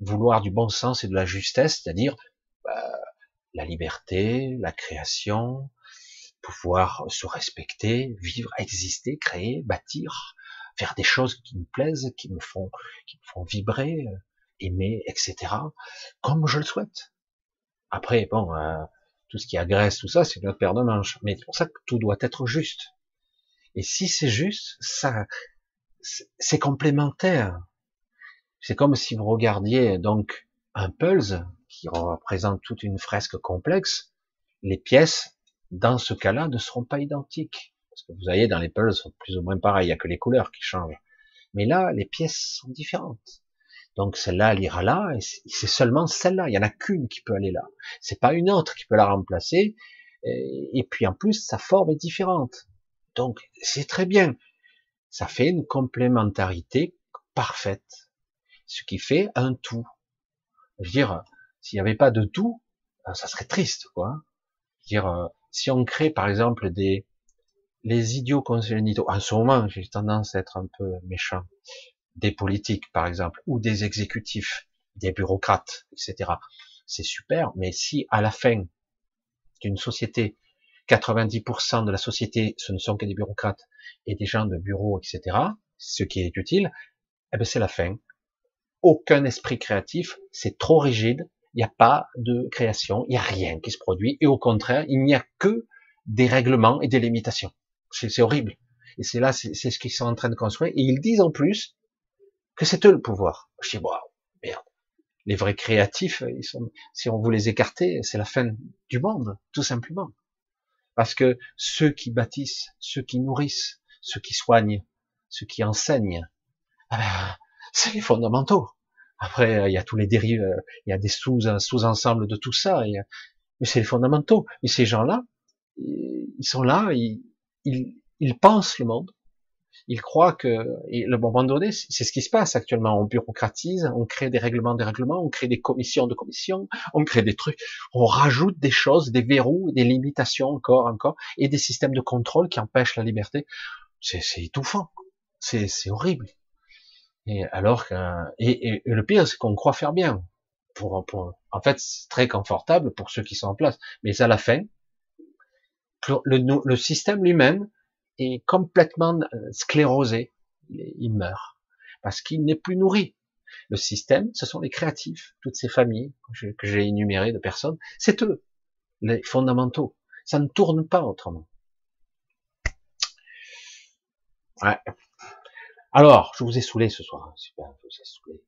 vouloir du bon sens et de la justesse, c'est-à-dire bah, la liberté, la création, pouvoir se respecter, vivre, exister, créer, bâtir, faire des choses qui me plaisent, qui me font, qui me font vibrer, aimer, etc. Comme je le souhaite. Après, bon, euh, tout ce qui agresse, tout ça, c'est notre paire de manches. Mais c'est pour ça que tout doit être juste. Et si c'est juste, ça, c'est complémentaire. C'est comme si vous regardiez donc un puzzle qui représente toute une fresque complexe. Les pièces, dans ce cas-là, ne seront pas identiques. Parce que vous voyez, dans les puzzles, plus ou moins pareils. Il n'y a que les couleurs qui changent. Mais là, les pièces sont différentes. Donc celle-là, elle ira là, et c'est seulement celle-là. Il y en a qu'une qui peut aller là. C'est pas une autre qui peut la remplacer. Et puis en plus, sa forme est différente. Donc c'est très bien. Ça fait une complémentarité parfaite. Ce qui fait un tout. Je veux dire, s'il n'y avait pas de tout, euh, ça serait triste, quoi. Je veux dire, euh, si on crée par exemple des les idiots congénitaux, en ce moment j'ai tendance à être un peu méchant, des politiques, par exemple, ou des exécutifs, des bureaucrates, etc. C'est super, mais si à la fin d'une société, 90% de la société, ce ne sont que des bureaucrates et des gens de bureau, etc., ce qui est utile, eh ben c'est la fin. Aucun esprit créatif, c'est trop rigide, il n'y a pas de création, il n'y a rien qui se produit, et au contraire, il n'y a que des règlements et des limitations. C'est horrible. Et c'est là, c'est ce qu'ils sont en train de construire. Et ils disent en plus que c'est eux le pouvoir. Je dis, waouh, merde. Les vrais créatifs, ils sont, si on vous les écarter, c'est la fin du monde, tout simplement. Parce que ceux qui bâtissent, ceux qui nourrissent, ceux qui soignent, ceux qui enseignent, ah ben, c'est les fondamentaux. Après, il y a tous les dérives, il y a des sous, sous-ensembles de tout ça, mais c'est les fondamentaux. Et ces gens-là, ils sont là, ils, ils, pensent le monde, ils croient que, et le moment donné, c'est ce qui se passe actuellement. On bureaucratise, on crée des règlements, des règlements, on crée des commissions de commissions, on crée des trucs, on rajoute des choses, des verrous, des limitations encore, encore, et des systèmes de contrôle qui empêchent la liberté. C'est étouffant, c'est horrible. Et alors que, et, le pire, c'est qu'on croit faire bien. Pour, pour, en fait, c'est très confortable pour ceux qui sont en place. Mais à la fin, le, le système lui-même est complètement euh, sclérosé, il, meurt, parce qu'il n'est plus nourri. Le système, ce sont les créatifs, toutes ces familles que j'ai énumérées de personnes, c'est eux, les fondamentaux. Ça ne tourne pas autrement. Ouais. Alors, je vous ai saoulé ce soir. Hein. Super, je vous.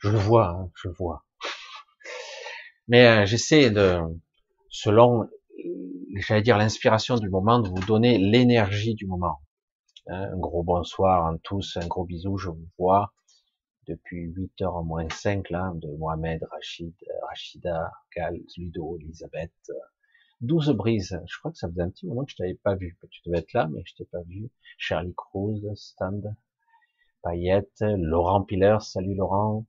Je le vois, hein, je le vois. Mais euh, j'essaie de, selon j'allais dire l'inspiration du moment, de vous donner l'énergie du moment. Hein, un gros bonsoir à tous, un gros bisou, je vous vois depuis 8 heures moins 5 là, de Mohamed, Rachid, Rachida, Gal, Ludo, Elisabeth, 12 brises. Je crois que ça faisait un petit moment que je t'avais pas vu. Tu devais être là, mais je t'ai pas vu. Charlie Cruz, Stand, Payette, Laurent Piller, salut Laurent.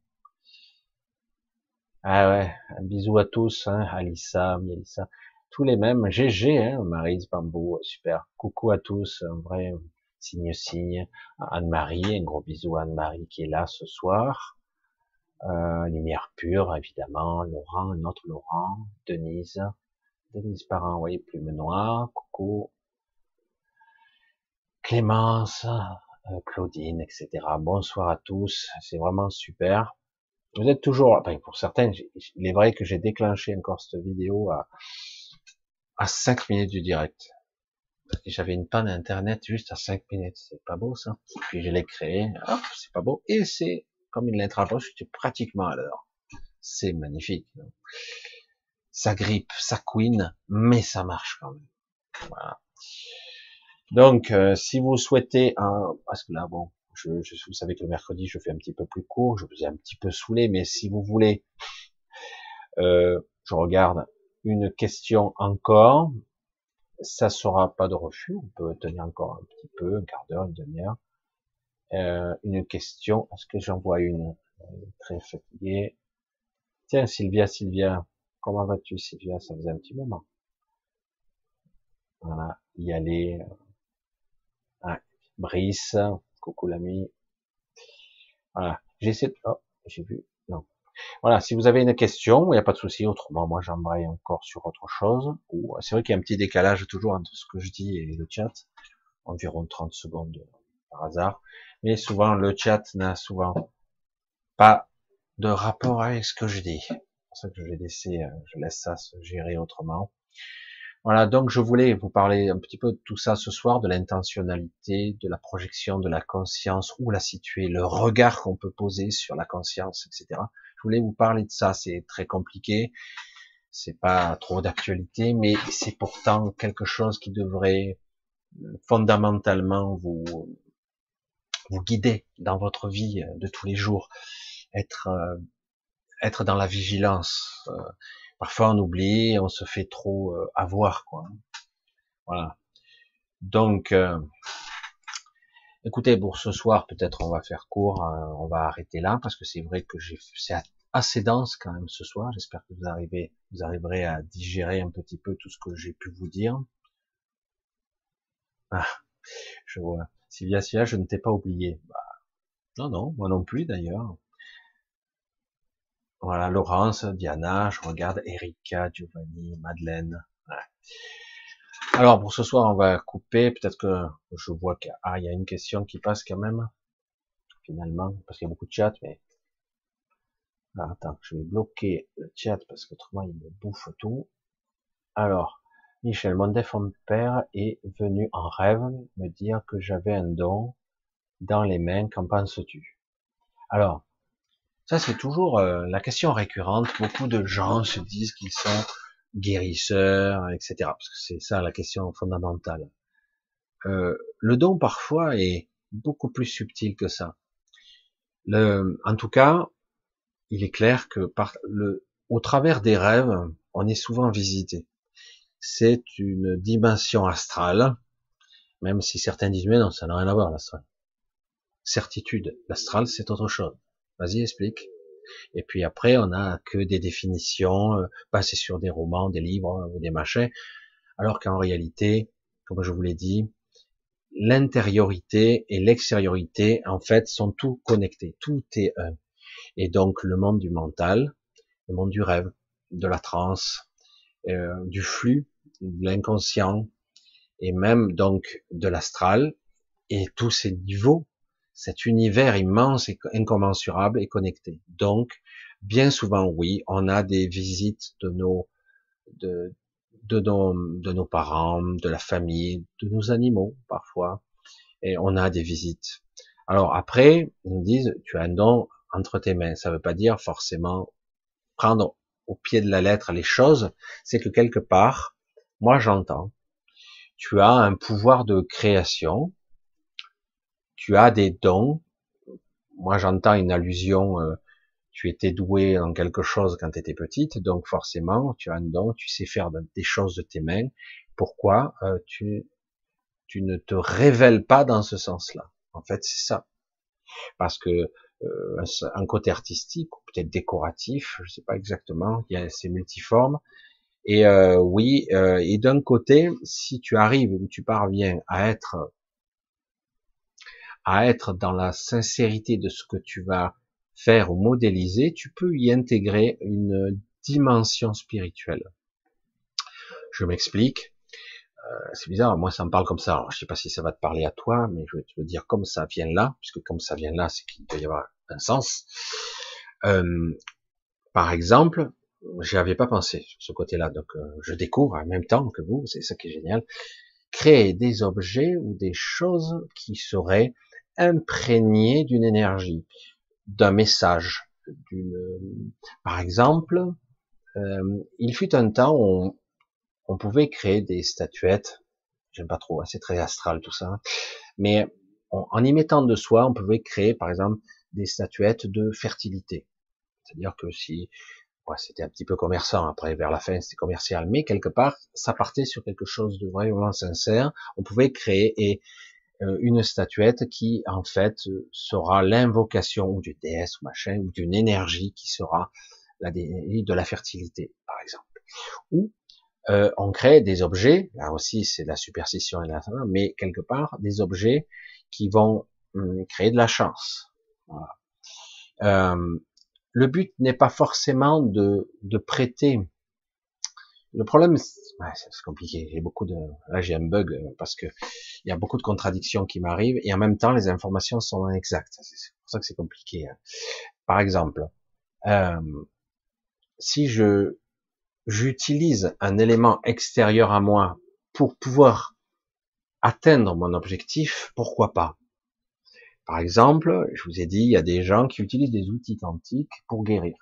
Ah ouais, un bisou à tous, hein, Alissa, Mielissa tous les mêmes. GG, hein, Marise Bambou, super. Coucou à tous, un vrai signe-signe. Anne-Marie, un gros bisou à Anne-Marie qui est là ce soir. Euh, lumière pure, évidemment. Laurent, un autre Laurent. Denise. Denise Parent, oui, plume noire. Coucou. Clémence, euh, Claudine, etc. Bonsoir à tous. C'est vraiment super. Vous êtes toujours, enfin, pour certains, il est vrai que j'ai déclenché encore cette vidéo à, à 5 minutes du direct. J'avais une panne internet juste à 5 minutes. C'est pas beau, ça. Puis je l'ai créé. c'est pas beau. Et c'est, comme à poche, j'étais pratiquement à l'heure. C'est magnifique. Ça grippe, ça couine, mais ça marche quand même. Voilà. Donc, euh, si vous souhaitez parce que là, bon, je, je, vous savez que le mercredi, je fais un petit peu plus court, je vous ai un petit peu saoulé, mais si vous voulez, euh, je regarde une question encore. Ça sera pas de refus. On peut tenir encore un petit peu, un quart d'heure, une demi-heure. Euh, une question. Est-ce que j'en vois une? Très fatiguée. Tiens, Sylvia, Sylvia. Comment vas-tu, Sylvia? Ça faisait un petit moment. Voilà. Y aller. Ah, Brice. Coucou l'ami. Voilà. J'essaie de... Oh, j'ai vu. Voilà, si vous avez une question, il n'y a pas de souci. Autrement, moi, j'embraye encore sur autre chose. C'est vrai qu'il y a un petit décalage toujours entre ce que je dis et le chat, environ 30 secondes par hasard. Mais souvent, le chat n'a souvent pas de rapport avec ce que je dis. C'est pour ça que je vais laisser, euh, je laisse ça se gérer autrement. Voilà, donc je voulais vous parler un petit peu de tout ça ce soir, de l'intentionnalité, de la projection de la conscience, où la situer, le regard qu'on peut poser sur la conscience, etc voulais vous parler de ça. C'est très compliqué, c'est pas trop d'actualité, mais c'est pourtant quelque chose qui devrait euh, fondamentalement vous vous guider dans votre vie de tous les jours, être euh, être dans la vigilance. Euh, parfois on oublie, on se fait trop avoir quoi. Voilà. Donc Écoutez, pour ce soir, peut-être on va faire court, euh, on va arrêter là parce que c'est vrai que j'ai c'est assez dense quand même ce soir. J'espère que vous arrivez, vous arriverez à digérer un petit peu tout ce que j'ai pu vous dire. Ah, je vois. Sylvia, Sylvia, je ne t'ai pas oublié. Bah, non, non, moi non plus d'ailleurs. Voilà, Laurence, Diana, je regarde Erika, Giovanni, Madeleine. Alors pour ce soir, on va couper. Peut-être que je vois qu'il ah, y a une question qui passe quand même. Finalement, parce qu'il y a beaucoup de chat, mais ah, attends, je vais bloquer le chat parce qu'autrement il me bouffe tout. Alors, Michel, mon défunt père est venu en rêve me dire que j'avais un don dans les mains, qu'en penses-tu? Alors, ça c'est toujours euh, la question récurrente. Beaucoup de gens se disent qu'ils sont guérisseurs, etc. Parce que c'est ça la question fondamentale. Euh, le don parfois est beaucoup plus subtil que ça. En tout cas, il est clair que par le, au travers des rêves, on est souvent visité. C'est une dimension astrale, même si certains disent mais non, ça n'a rien à voir l'astral. Certitude, l'astral c'est autre chose. Vas-y, explique. Et puis après, on n'a que des définitions euh, basées sur des romans, des livres ou des machins, alors qu'en réalité, comme je vous l'ai dit, l'intériorité et l'extériorité, en fait, sont tout connectés. Tout est un. Et donc, le monde du mental, le monde du rêve, de la transe, euh, du flux, de l'inconscient, et même donc de l'astral, et tous ces niveaux, cet univers immense et incommensurable est connecté. Donc, bien souvent, oui, on a des visites de nos, de, de nos, de nos parents, de la famille, de nos animaux, parfois, et on a des visites. Alors après, ils nous disent, tu as un don entre tes mains. Ça veut pas dire forcément prendre au pied de la lettre les choses, c'est que quelque part, moi j'entends, tu as un pouvoir de création, tu as des dons, moi j'entends une allusion, euh, tu étais doué en quelque chose quand tu étais petite, donc forcément tu as un don, tu sais faire des choses de tes mains, pourquoi euh, tu, tu ne te révèles pas dans ce sens-là? En fait c'est ça. Parce que euh, un côté artistique ou peut-être décoratif, je sais pas exactement, il y a ces multiformes. Et euh, oui, euh, et d'un côté, si tu arrives ou tu parviens à être à être dans la sincérité de ce que tu vas faire ou modéliser, tu peux y intégrer une dimension spirituelle. Je m'explique. Euh, c'est bizarre, moi ça me parle comme ça. Alors, je sais pas si ça va te parler à toi, mais je vais te dire comme ça vient là, puisque comme ça vient là, c'est qu'il doit y avoir un sens. Euh, par exemple, j'y avais pas pensé sur ce côté-là, donc euh, je découvre en même temps que vous, c'est ça qui est génial, créer des objets ou des choses qui seraient imprégnées d'une énergie, d'un message, par exemple, euh, il fut un temps où on, pouvait créer des statuettes, j'aime pas trop, hein, c'est très astral tout ça, mais en y mettant de soi, on pouvait créer, par exemple, des statuettes de fertilité. C'est-à-dire que si ouais, c'était un petit peu commerçant, après vers la fin c'était commercial, mais quelque part ça partait sur quelque chose de vraiment sincère. On pouvait créer et, une statuette qui en fait sera l'invocation d'une déesse ou machin ou d'une énergie qui sera la de la fertilité par exemple. Ou euh, on crée des objets, là aussi c'est la superstition et la mais quelque part des objets qui vont hum, créer de la chance. Euh, le but n'est pas forcément de, de prêter. Le problème, c'est compliqué. J'ai beaucoup de, là j'ai un bug euh, parce que il y a beaucoup de contradictions qui m'arrivent et en même temps les informations sont inexactes. C'est pour ça que c'est compliqué. Hein. Par exemple, euh, si je j'utilise un élément extérieur à moi pour pouvoir atteindre mon objectif, pourquoi pas? Par exemple, je vous ai dit, il y a des gens qui utilisent des outils quantiques pour guérir.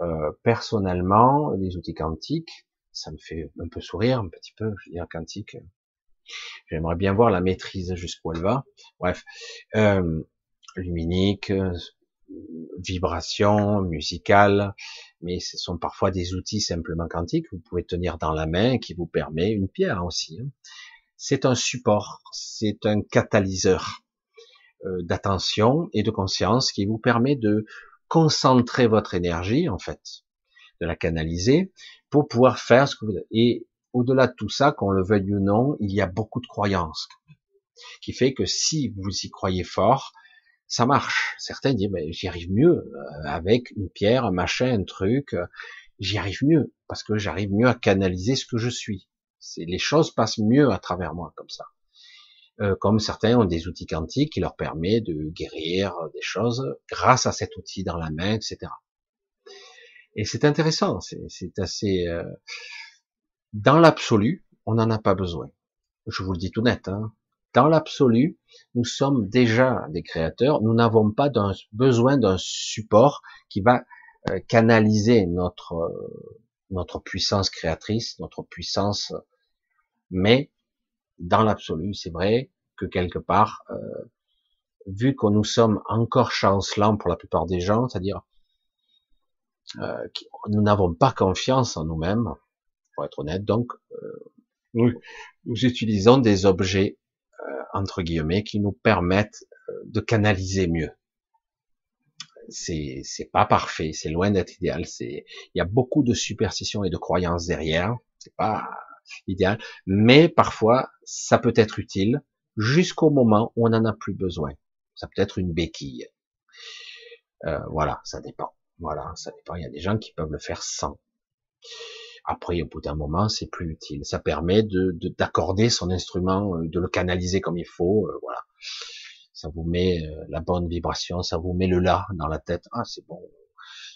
Euh, personnellement, les outils quantiques, ça me fait un peu sourire, un petit peu, je veux dire quantique. J'aimerais bien voir la maîtrise jusqu'où elle va. Bref, euh, luminique, vibration, musicale, mais ce sont parfois des outils simplement quantiques que vous pouvez tenir dans la main qui vous permet une pierre aussi. Hein. C'est un support, c'est un catalyseur. Euh, d'attention et de conscience qui vous permet de concentrer votre énergie, en fait, de la canaliser pour pouvoir faire ce que vous... Et au-delà de tout ça, qu'on le veuille ou non, il y a beaucoup de croyances qui fait que si vous y croyez fort, ça marche. Certains disent, j'y arrive mieux euh, avec une pierre, un machin, un truc. Euh, j'y arrive mieux parce que j'arrive mieux à canaliser ce que je suis. C'est les choses passent mieux à travers moi comme ça. Euh, comme certains ont des outils quantiques qui leur permettent de guérir des choses grâce à cet outil dans la main, etc. Et c'est intéressant, c'est assez... Euh, Dans l'absolu, on n'en a pas besoin. Je vous le dis tout net. Hein. Dans l'absolu, nous sommes déjà des créateurs. Nous n'avons pas besoin d'un support qui va euh, canaliser notre euh, notre puissance créatrice, notre puissance. Mais dans l'absolu, c'est vrai que quelque part, vu que nous sommes encore chancelants pour la plupart des gens, c'est-à-dire euh, nous n'avons pas confiance en nous-mêmes, pour être honnête, donc euh, nous, nous, utilisons des objets euh, entre guillemets qui nous permettent euh, de canaliser mieux. C'est c'est pas parfait, c'est loin d'être idéal. C'est il y a beaucoup de superstitions et de croyances derrière. C'est pas idéal, mais parfois ça peut être utile jusqu'au moment où on n'en a plus besoin. Ça peut être une béquille. Euh, voilà, ça dépend. Voilà, ça dépend. Il y a des gens qui peuvent le faire sans. Après, au bout d'un moment, c'est plus utile. Ça permet de d'accorder son instrument, euh, de le canaliser comme il faut. Euh, voilà, ça vous met euh, la bonne vibration, ça vous met le là dans la tête. Ah, c'est bon.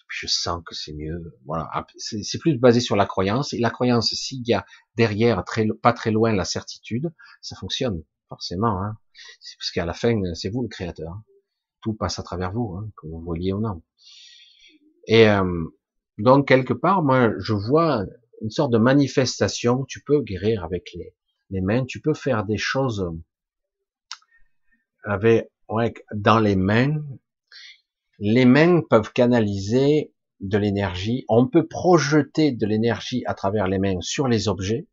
je sens que c'est mieux. Voilà, ah, c'est plus basé sur la croyance. Et la croyance, s'il y a derrière, très, pas très loin, la certitude, ça fonctionne forcément. Hein. Parce qu'à la fin, c'est vous le créateur. Tout passe à travers vous, hein, que vous vouliez ou non. Et euh, donc quelque part, moi, je vois une sorte de manifestation. Tu peux guérir avec les, les mains. Tu peux faire des choses avec ouais, dans les mains. Les mains peuvent canaliser de l'énergie. On peut projeter de l'énergie à travers les mains sur les objets,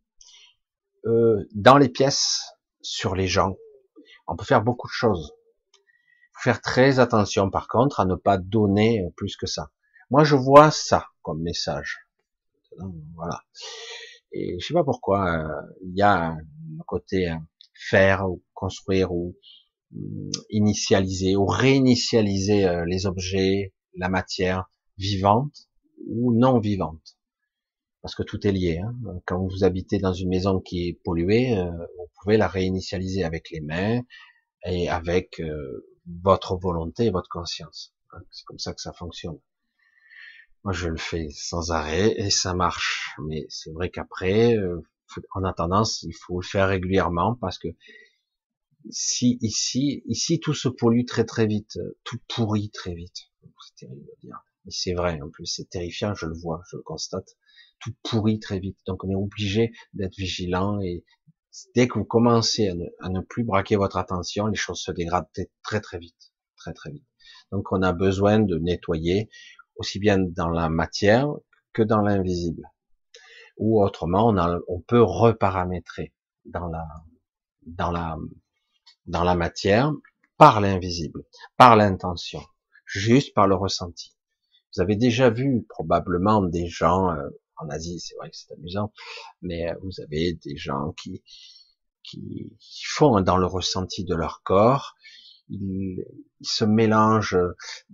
euh, dans les pièces, sur les gens. On peut faire beaucoup de choses. Faire très attention, par contre, à ne pas donner plus que ça. Moi, je vois ça comme message. Voilà. Et je sais pas pourquoi euh, il y a un côté euh, faire ou construire ou hum, initialiser ou réinitialiser euh, les objets, la matière vivante ou non vivante. Parce que tout est lié. Hein. Quand vous habitez dans une maison qui est polluée, vous pouvez la réinitialiser avec les mains et avec votre volonté et votre conscience. Hein. C'est comme ça que ça fonctionne. Moi, je le fais sans arrêt et ça marche. Mais c'est vrai qu'après, euh, en attendant, il faut le faire régulièrement parce que si ici, ici tout se pollue très très vite, tout pourrit très vite. C'est terrible à dire. Mais c'est vrai, en plus c'est terrifiant, je le vois, je le constate. Tout pourrit très vite. Donc on est obligé d'être vigilant et dès que vous commencez à ne, à ne, plus braquer votre attention, les choses se dégradent très très vite, très très vite. Donc on a besoin de nettoyer aussi bien dans la matière que dans l'invisible. Ou autrement, on, a, on peut reparamétrer dans la, dans la, dans la matière par l'invisible, par l'intention, juste par le ressenti. Vous avez déjà vu probablement des gens euh, en Asie, c'est vrai que c'est amusant, mais euh, vous avez des gens qui, qui, font dans le ressenti de leur corps, ils, ils se mélangent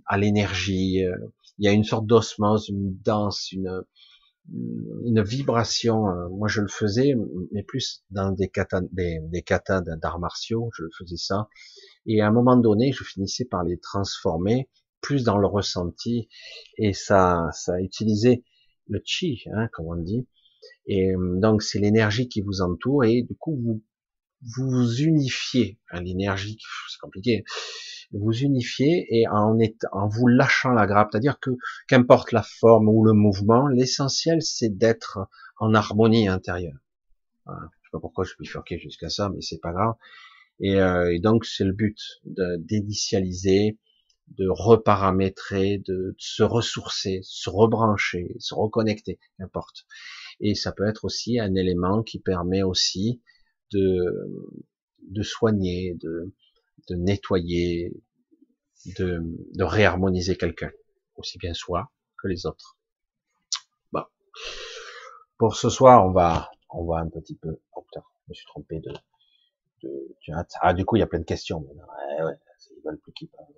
à l'énergie, euh, il y a une sorte d'osmose, une danse, une, une vibration. Moi, je le faisais, mais plus dans des katas, des, des d'arts martiaux, je faisais ça. Et à un moment donné, je finissais par les transformer plus dans le ressenti, et ça, ça a utilisé le chi, hein, comme on dit. Et donc, c'est l'énergie qui vous entoure, et du coup, vous vous unifiez à l'énergie. C'est compliqué vous unifiez et en, en vous lâchant la grappe, c'est-à-dire que qu'importe la forme ou le mouvement, l'essentiel c'est d'être en harmonie intérieure. Voilà. Je sais pas pourquoi je suis bifurqué jusqu'à ça, mais c'est pas grave. Et, euh, et donc c'est le but d'initialiser, de reparamétrer, de, se ressourcer, se rebrancher, se reconnecter, n'importe. Et ça peut être aussi un élément qui permet aussi de, de soigner, de, de nettoyer, de, réharmoniser quelqu'un, aussi bien soi que les autres. Bon. Pour ce soir, on va, on va un petit peu, oh je me suis trompé de, de, ah, du coup, il y a plein de questions. Ouais, ouais,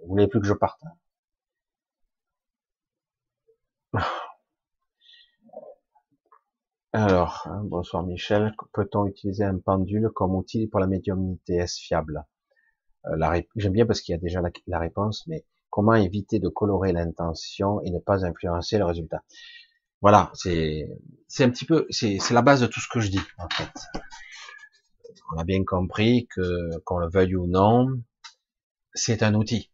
Vous voulez plus que je parte? Hein? Alors, hein, bonsoir Michel. Peut-on utiliser un pendule comme outil pour la médiumnité? Est-ce fiable? Euh, j'aime bien parce qu'il y a déjà la, réponse, mais comment éviter de colorer l'intention et ne pas influencer le résultat? Voilà, c'est c'est un petit peu, c'est la base de tout ce que je dis en fait. On a bien compris que qu'on le veuille ou non, c'est un outil,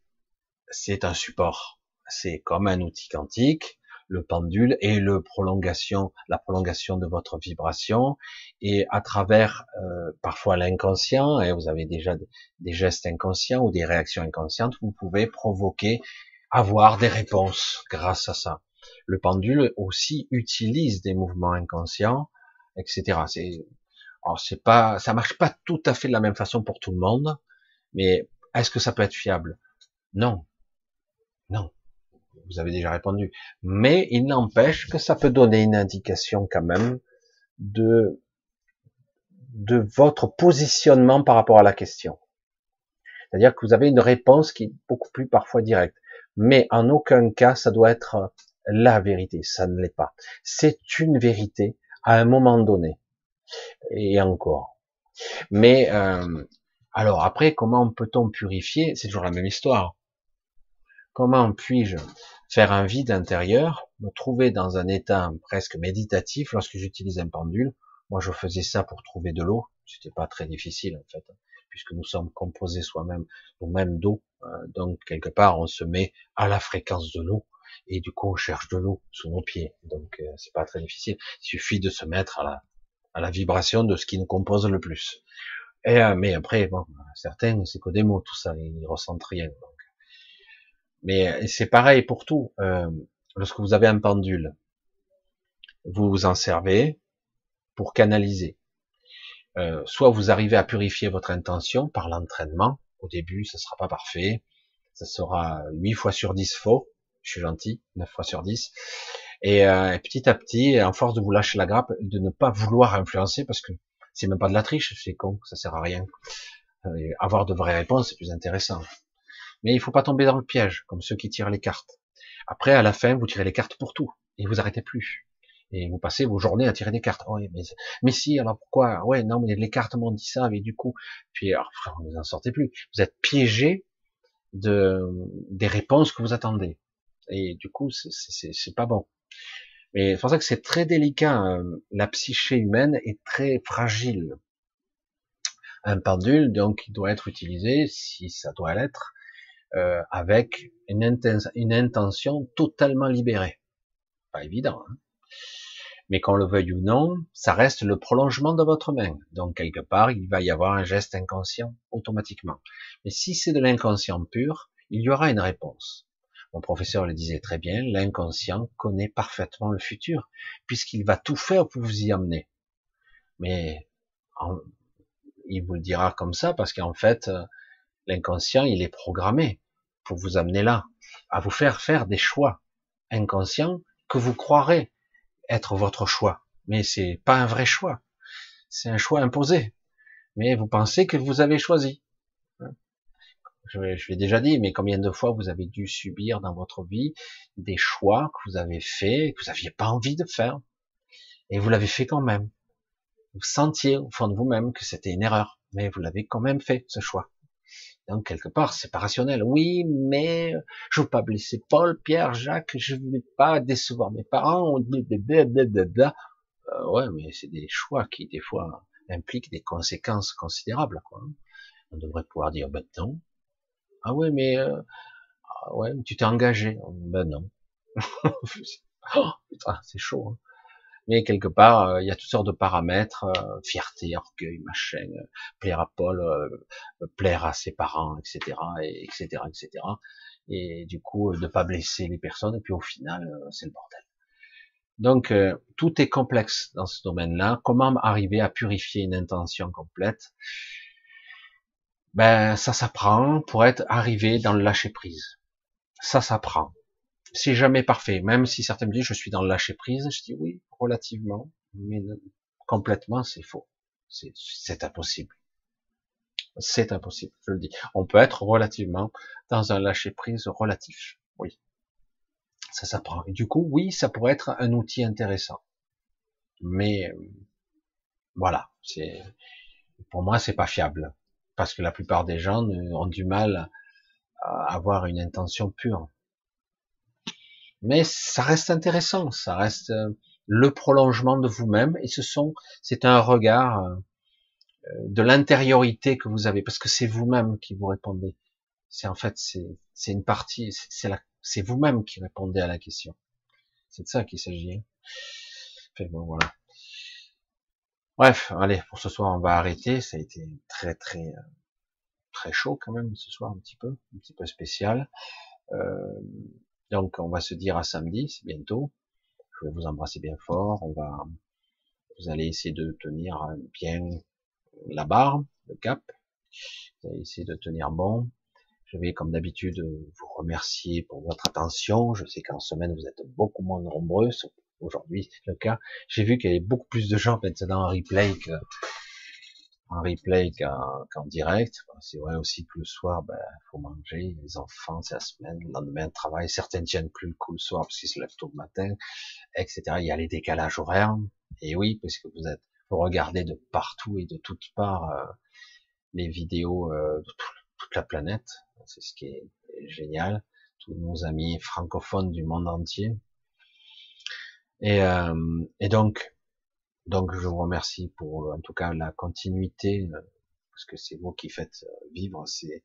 c'est un support, c'est comme un outil quantique le pendule et le prolongation, la prolongation de votre vibration et à travers euh, parfois l'inconscient et vous avez déjà des, gestes inconscients ou des réactions inconscientes, vous pouvez provoquer, avoir des réponses grâce à ça. Le pendule aussi utilise des mouvements inconscients, etc. C'est c'est pas, ça marche pas tout à fait de la même façon pour tout le monde, mais est-ce que ça peut être fiable? Non, non vous avez déjà répondu. Mais il n'empêche que ça peut donner une indication quand même de, de votre positionnement par rapport à la question. C'est-à-dire que vous avez une réponse qui est beaucoup plus parfois directe. Mais en aucun cas, ça doit être la vérité. Ça ne l'est pas. C'est une vérité à un moment donné. Et encore. Mais euh, alors après, comment peut-on purifier? C'est toujours la même histoire. Comment puis-je faire un vide intérieur, me trouver dans un état presque méditatif lorsque j'utilise un pendule? Moi, je faisais ça pour trouver de l'eau. C'était pas très difficile en fait, puisque nous sommes composés soi-même, nous-mêmes d'eau. Euh, donc quelque part, on se met à la fréquence de l'eau et du coup, on cherche de l'eau sous nos pieds. Donc euh, c'est pas très difficile. Il suffit de se mettre à la à la vibration de ce qui nous compose le plus. Et, euh, mais après, bon, certains, c'est que des mots, tout ça, ils ressentent rien. Mais euh, c'est pareil pour tout. Euh, lorsque vous avez un pendule, vous vous en servez pour canaliser. Euh, soit vous arrivez à purifier votre intention par l'entraînement. Au début, ça sera pas parfait. Ça sera 8 fois sur 10 faux. Je suis gentil, 9 fois sur 10. Et petit à petit, en force de vous lâcher la grappe, de ne pas vouloir influencer, parce que c'est même pas de la triche, c'est con, ça sert à rien. Avoir de vraies réponses, c'est plus intéressant. Mais il faut pas tomber dans le piège, comme ceux qui tirent les cartes. Après, à la fin, vous tirez les cartes pour tout, et vous arrêtez plus. Et vous passez vos journées à tirer des cartes. Oh, mais, mais si, alors pourquoi? Ouais, non, mais les cartes m'ont dit ça, mais du coup, puis alors, vous n'en sortez plus. Vous êtes piégé de des réponses que vous attendez. Et du coup, c'est pas bon. Mais c'est pour ça que c'est très délicat. Hein. La psyché humaine est très fragile. Un pendule, donc, il doit être utilisé, si ça doit l'être, euh, avec une, intention totalement libérée. Pas évident. Hein Mais qu'on le veuille ou non, ça reste le prolongement de votre main. Donc quelque part, il va y avoir un geste inconscient automatiquement. Mais si c'est de l'inconscient pur, il y aura une réponse. Mon professeur le disait très bien, l'inconscient connaît parfaitement le futur, puisqu'il va tout faire pour vous y amener. Mais il vous le dira comme ça, parce qu'en fait, l'inconscient, il est programmé pour vous amener là, à vous faire faire des choix inconscients que vous croirez être votre choix. Mais c'est pas un vrai choix. C'est un choix imposé. Mais vous pensez que vous avez choisi. Je, l'ai déjà dit, mais combien de fois vous avez dû subir dans votre vie des choix que vous avez faits, que vous n'aviez pas envie de faire, et vous l'avez fait quand même. Vous sentiez au fond de vous-même que c'était une erreur, mais vous l'avez quand même fait, ce choix. Donc quelque part, c'est pas rationnel. Oui, mais je veux pas blesser Paul, Pierre, Jacques, je veux pas décevoir mes parents. Euh, ouais, mais c'est des choix qui des fois impliquent des conséquences considérables. Quoi. On devrait pouvoir dire ben non. Ah ouais, mais euh, ah ouais, tu t'es engagé. Ben non. oh, putain, c'est chaud. Hein mais quelque part, euh, il y a toutes sortes de paramètres, euh, fierté, orgueil, machin, euh, plaire à Paul, plaire à ses parents, etc., et, etc., etc. Et du coup, ne pas blesser les personnes, et puis au final, c'est le bordel. Donc, tout est complexe dans ce domaine-là. Comment arriver à purifier une intention complète? Ben, ça s'apprend pour être arrivé dans le lâcher prise. Ça s'apprend c'est jamais parfait. Même si certains me disent je suis dans le lâcher prise, je dis oui, relativement, mais complètement c'est faux. C'est impossible. C'est impossible, je le dis. On peut être relativement dans un lâcher prise relatif. Oui. Ça s'apprend. Du coup, oui, ça pourrait être un outil intéressant. Mais voilà, c'est pour moi c'est pas fiable parce que la plupart des gens ont du mal à avoir une intention pure. Mais ça reste intéressant, ça reste euh, le prolongement de vous-même, et ce sont, c'est un regard euh, de l'intériorité que vous avez, parce que c'est vous-même qui vous répondez. C'est en fait, c'est une partie, c'est vous-même qui répondez à la question. C'est de ça qu'il s'agit. Enfin, bon, voilà. Bref, allez, pour ce soir, on va arrêter. Ça a été très, très, euh, très chaud quand même ce soir, un petit peu, un petit peu spécial. Euh, donc, on va se dire à samedi, c'est bientôt. Je vais vous embrasser bien fort. On va, vous allez essayer de tenir bien la barre, le cap. Vous allez essayer de tenir bon. Je vais, comme d'habitude, vous remercier pour votre attention. Je sais qu'en semaine, vous êtes beaucoup moins nombreux. Aujourd'hui, c'est le cas. J'ai vu qu'il y avait beaucoup plus de gens maintenant en replay que, en replay qu'en direct. C'est vrai aussi que le soir, ben, faut manger, les enfants, c'est la semaine, le lendemain de travail. Certaines tiennent plus le coup le soir parce qu'ils se lèvent tôt le matin, etc. Il y a les décalages horaires. Et oui, parce que vous êtes, vous regardez de partout et de toutes parts euh, les vidéos euh, de toute la planète. C'est ce qui est génial. Tous nos amis francophones du monde entier. Et, euh, et donc, donc je vous remercie pour en tout cas la continuité, euh, parce que c'est vous qui faites euh, vivre c'est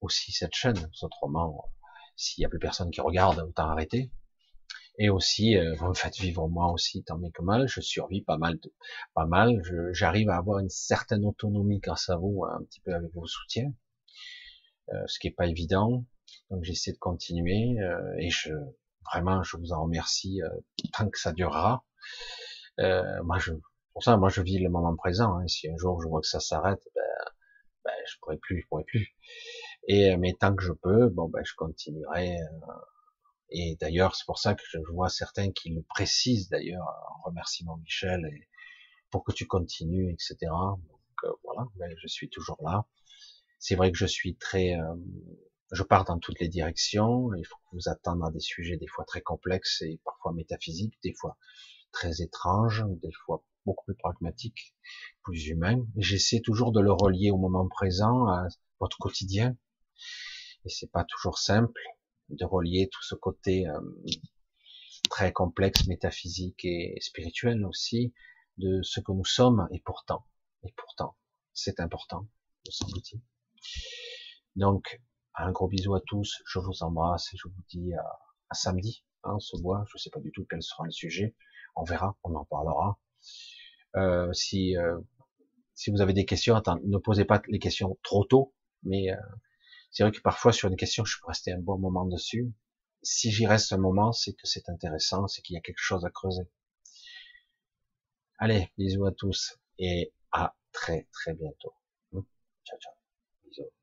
aussi cette chaîne. Autrement, s'il y a plus personne qui regarde, autant arrêter. Et aussi, vous me faites vivre moi aussi tant bien que mal. Je survis pas mal, pas mal. J'arrive à avoir une certaine autonomie grâce à vous, un petit peu avec vos soutiens, ce qui est pas évident. Donc j'essaie de continuer et je vraiment, je vous en remercie tant que ça durera. Euh, moi, je, pour ça, moi, je vis le moment présent. Hein. Si un jour je vois que ça s'arrête, ben, ben, je pourrais plus, je pourrais plus. Et mais tant que je peux, bon, ben, je continuerai. Euh, et d'ailleurs, c'est pour ça que je vois certains qui le précisent d'ailleurs en remerciement Michel et pour que tu continues, etc. Donc euh, voilà, ben, je suis toujours là. C'est vrai que je suis très, euh, je pars dans toutes les directions. Il faut que vous attendre à des sujets des fois très complexes et parfois métaphysiques, des fois très étranges, des fois beaucoup plus pragmatiques, plus humains. J'essaie toujours de le relier au moment présent, à votre quotidien. Et c'est pas toujours simple de relier tout ce côté euh, très complexe, métaphysique et spirituel aussi, de ce que nous sommes, et pourtant, et pourtant, c'est important, me semble-t-il. Donc, un gros bisou à tous, je vous embrasse et je vous dis à, à samedi. Hein, on se voit, je sais pas du tout quel sera le sujet, on verra, on en parlera. Euh, si euh, si vous avez des questions, attends, ne posez pas les questions trop tôt, mais euh, c'est vrai que parfois sur une question, je peux rester un bon moment dessus. Si j'y reste un moment, c'est que c'est intéressant, c'est qu'il y a quelque chose à creuser. Allez, bisous à tous et à très très bientôt. Ciao ciao. Bisous.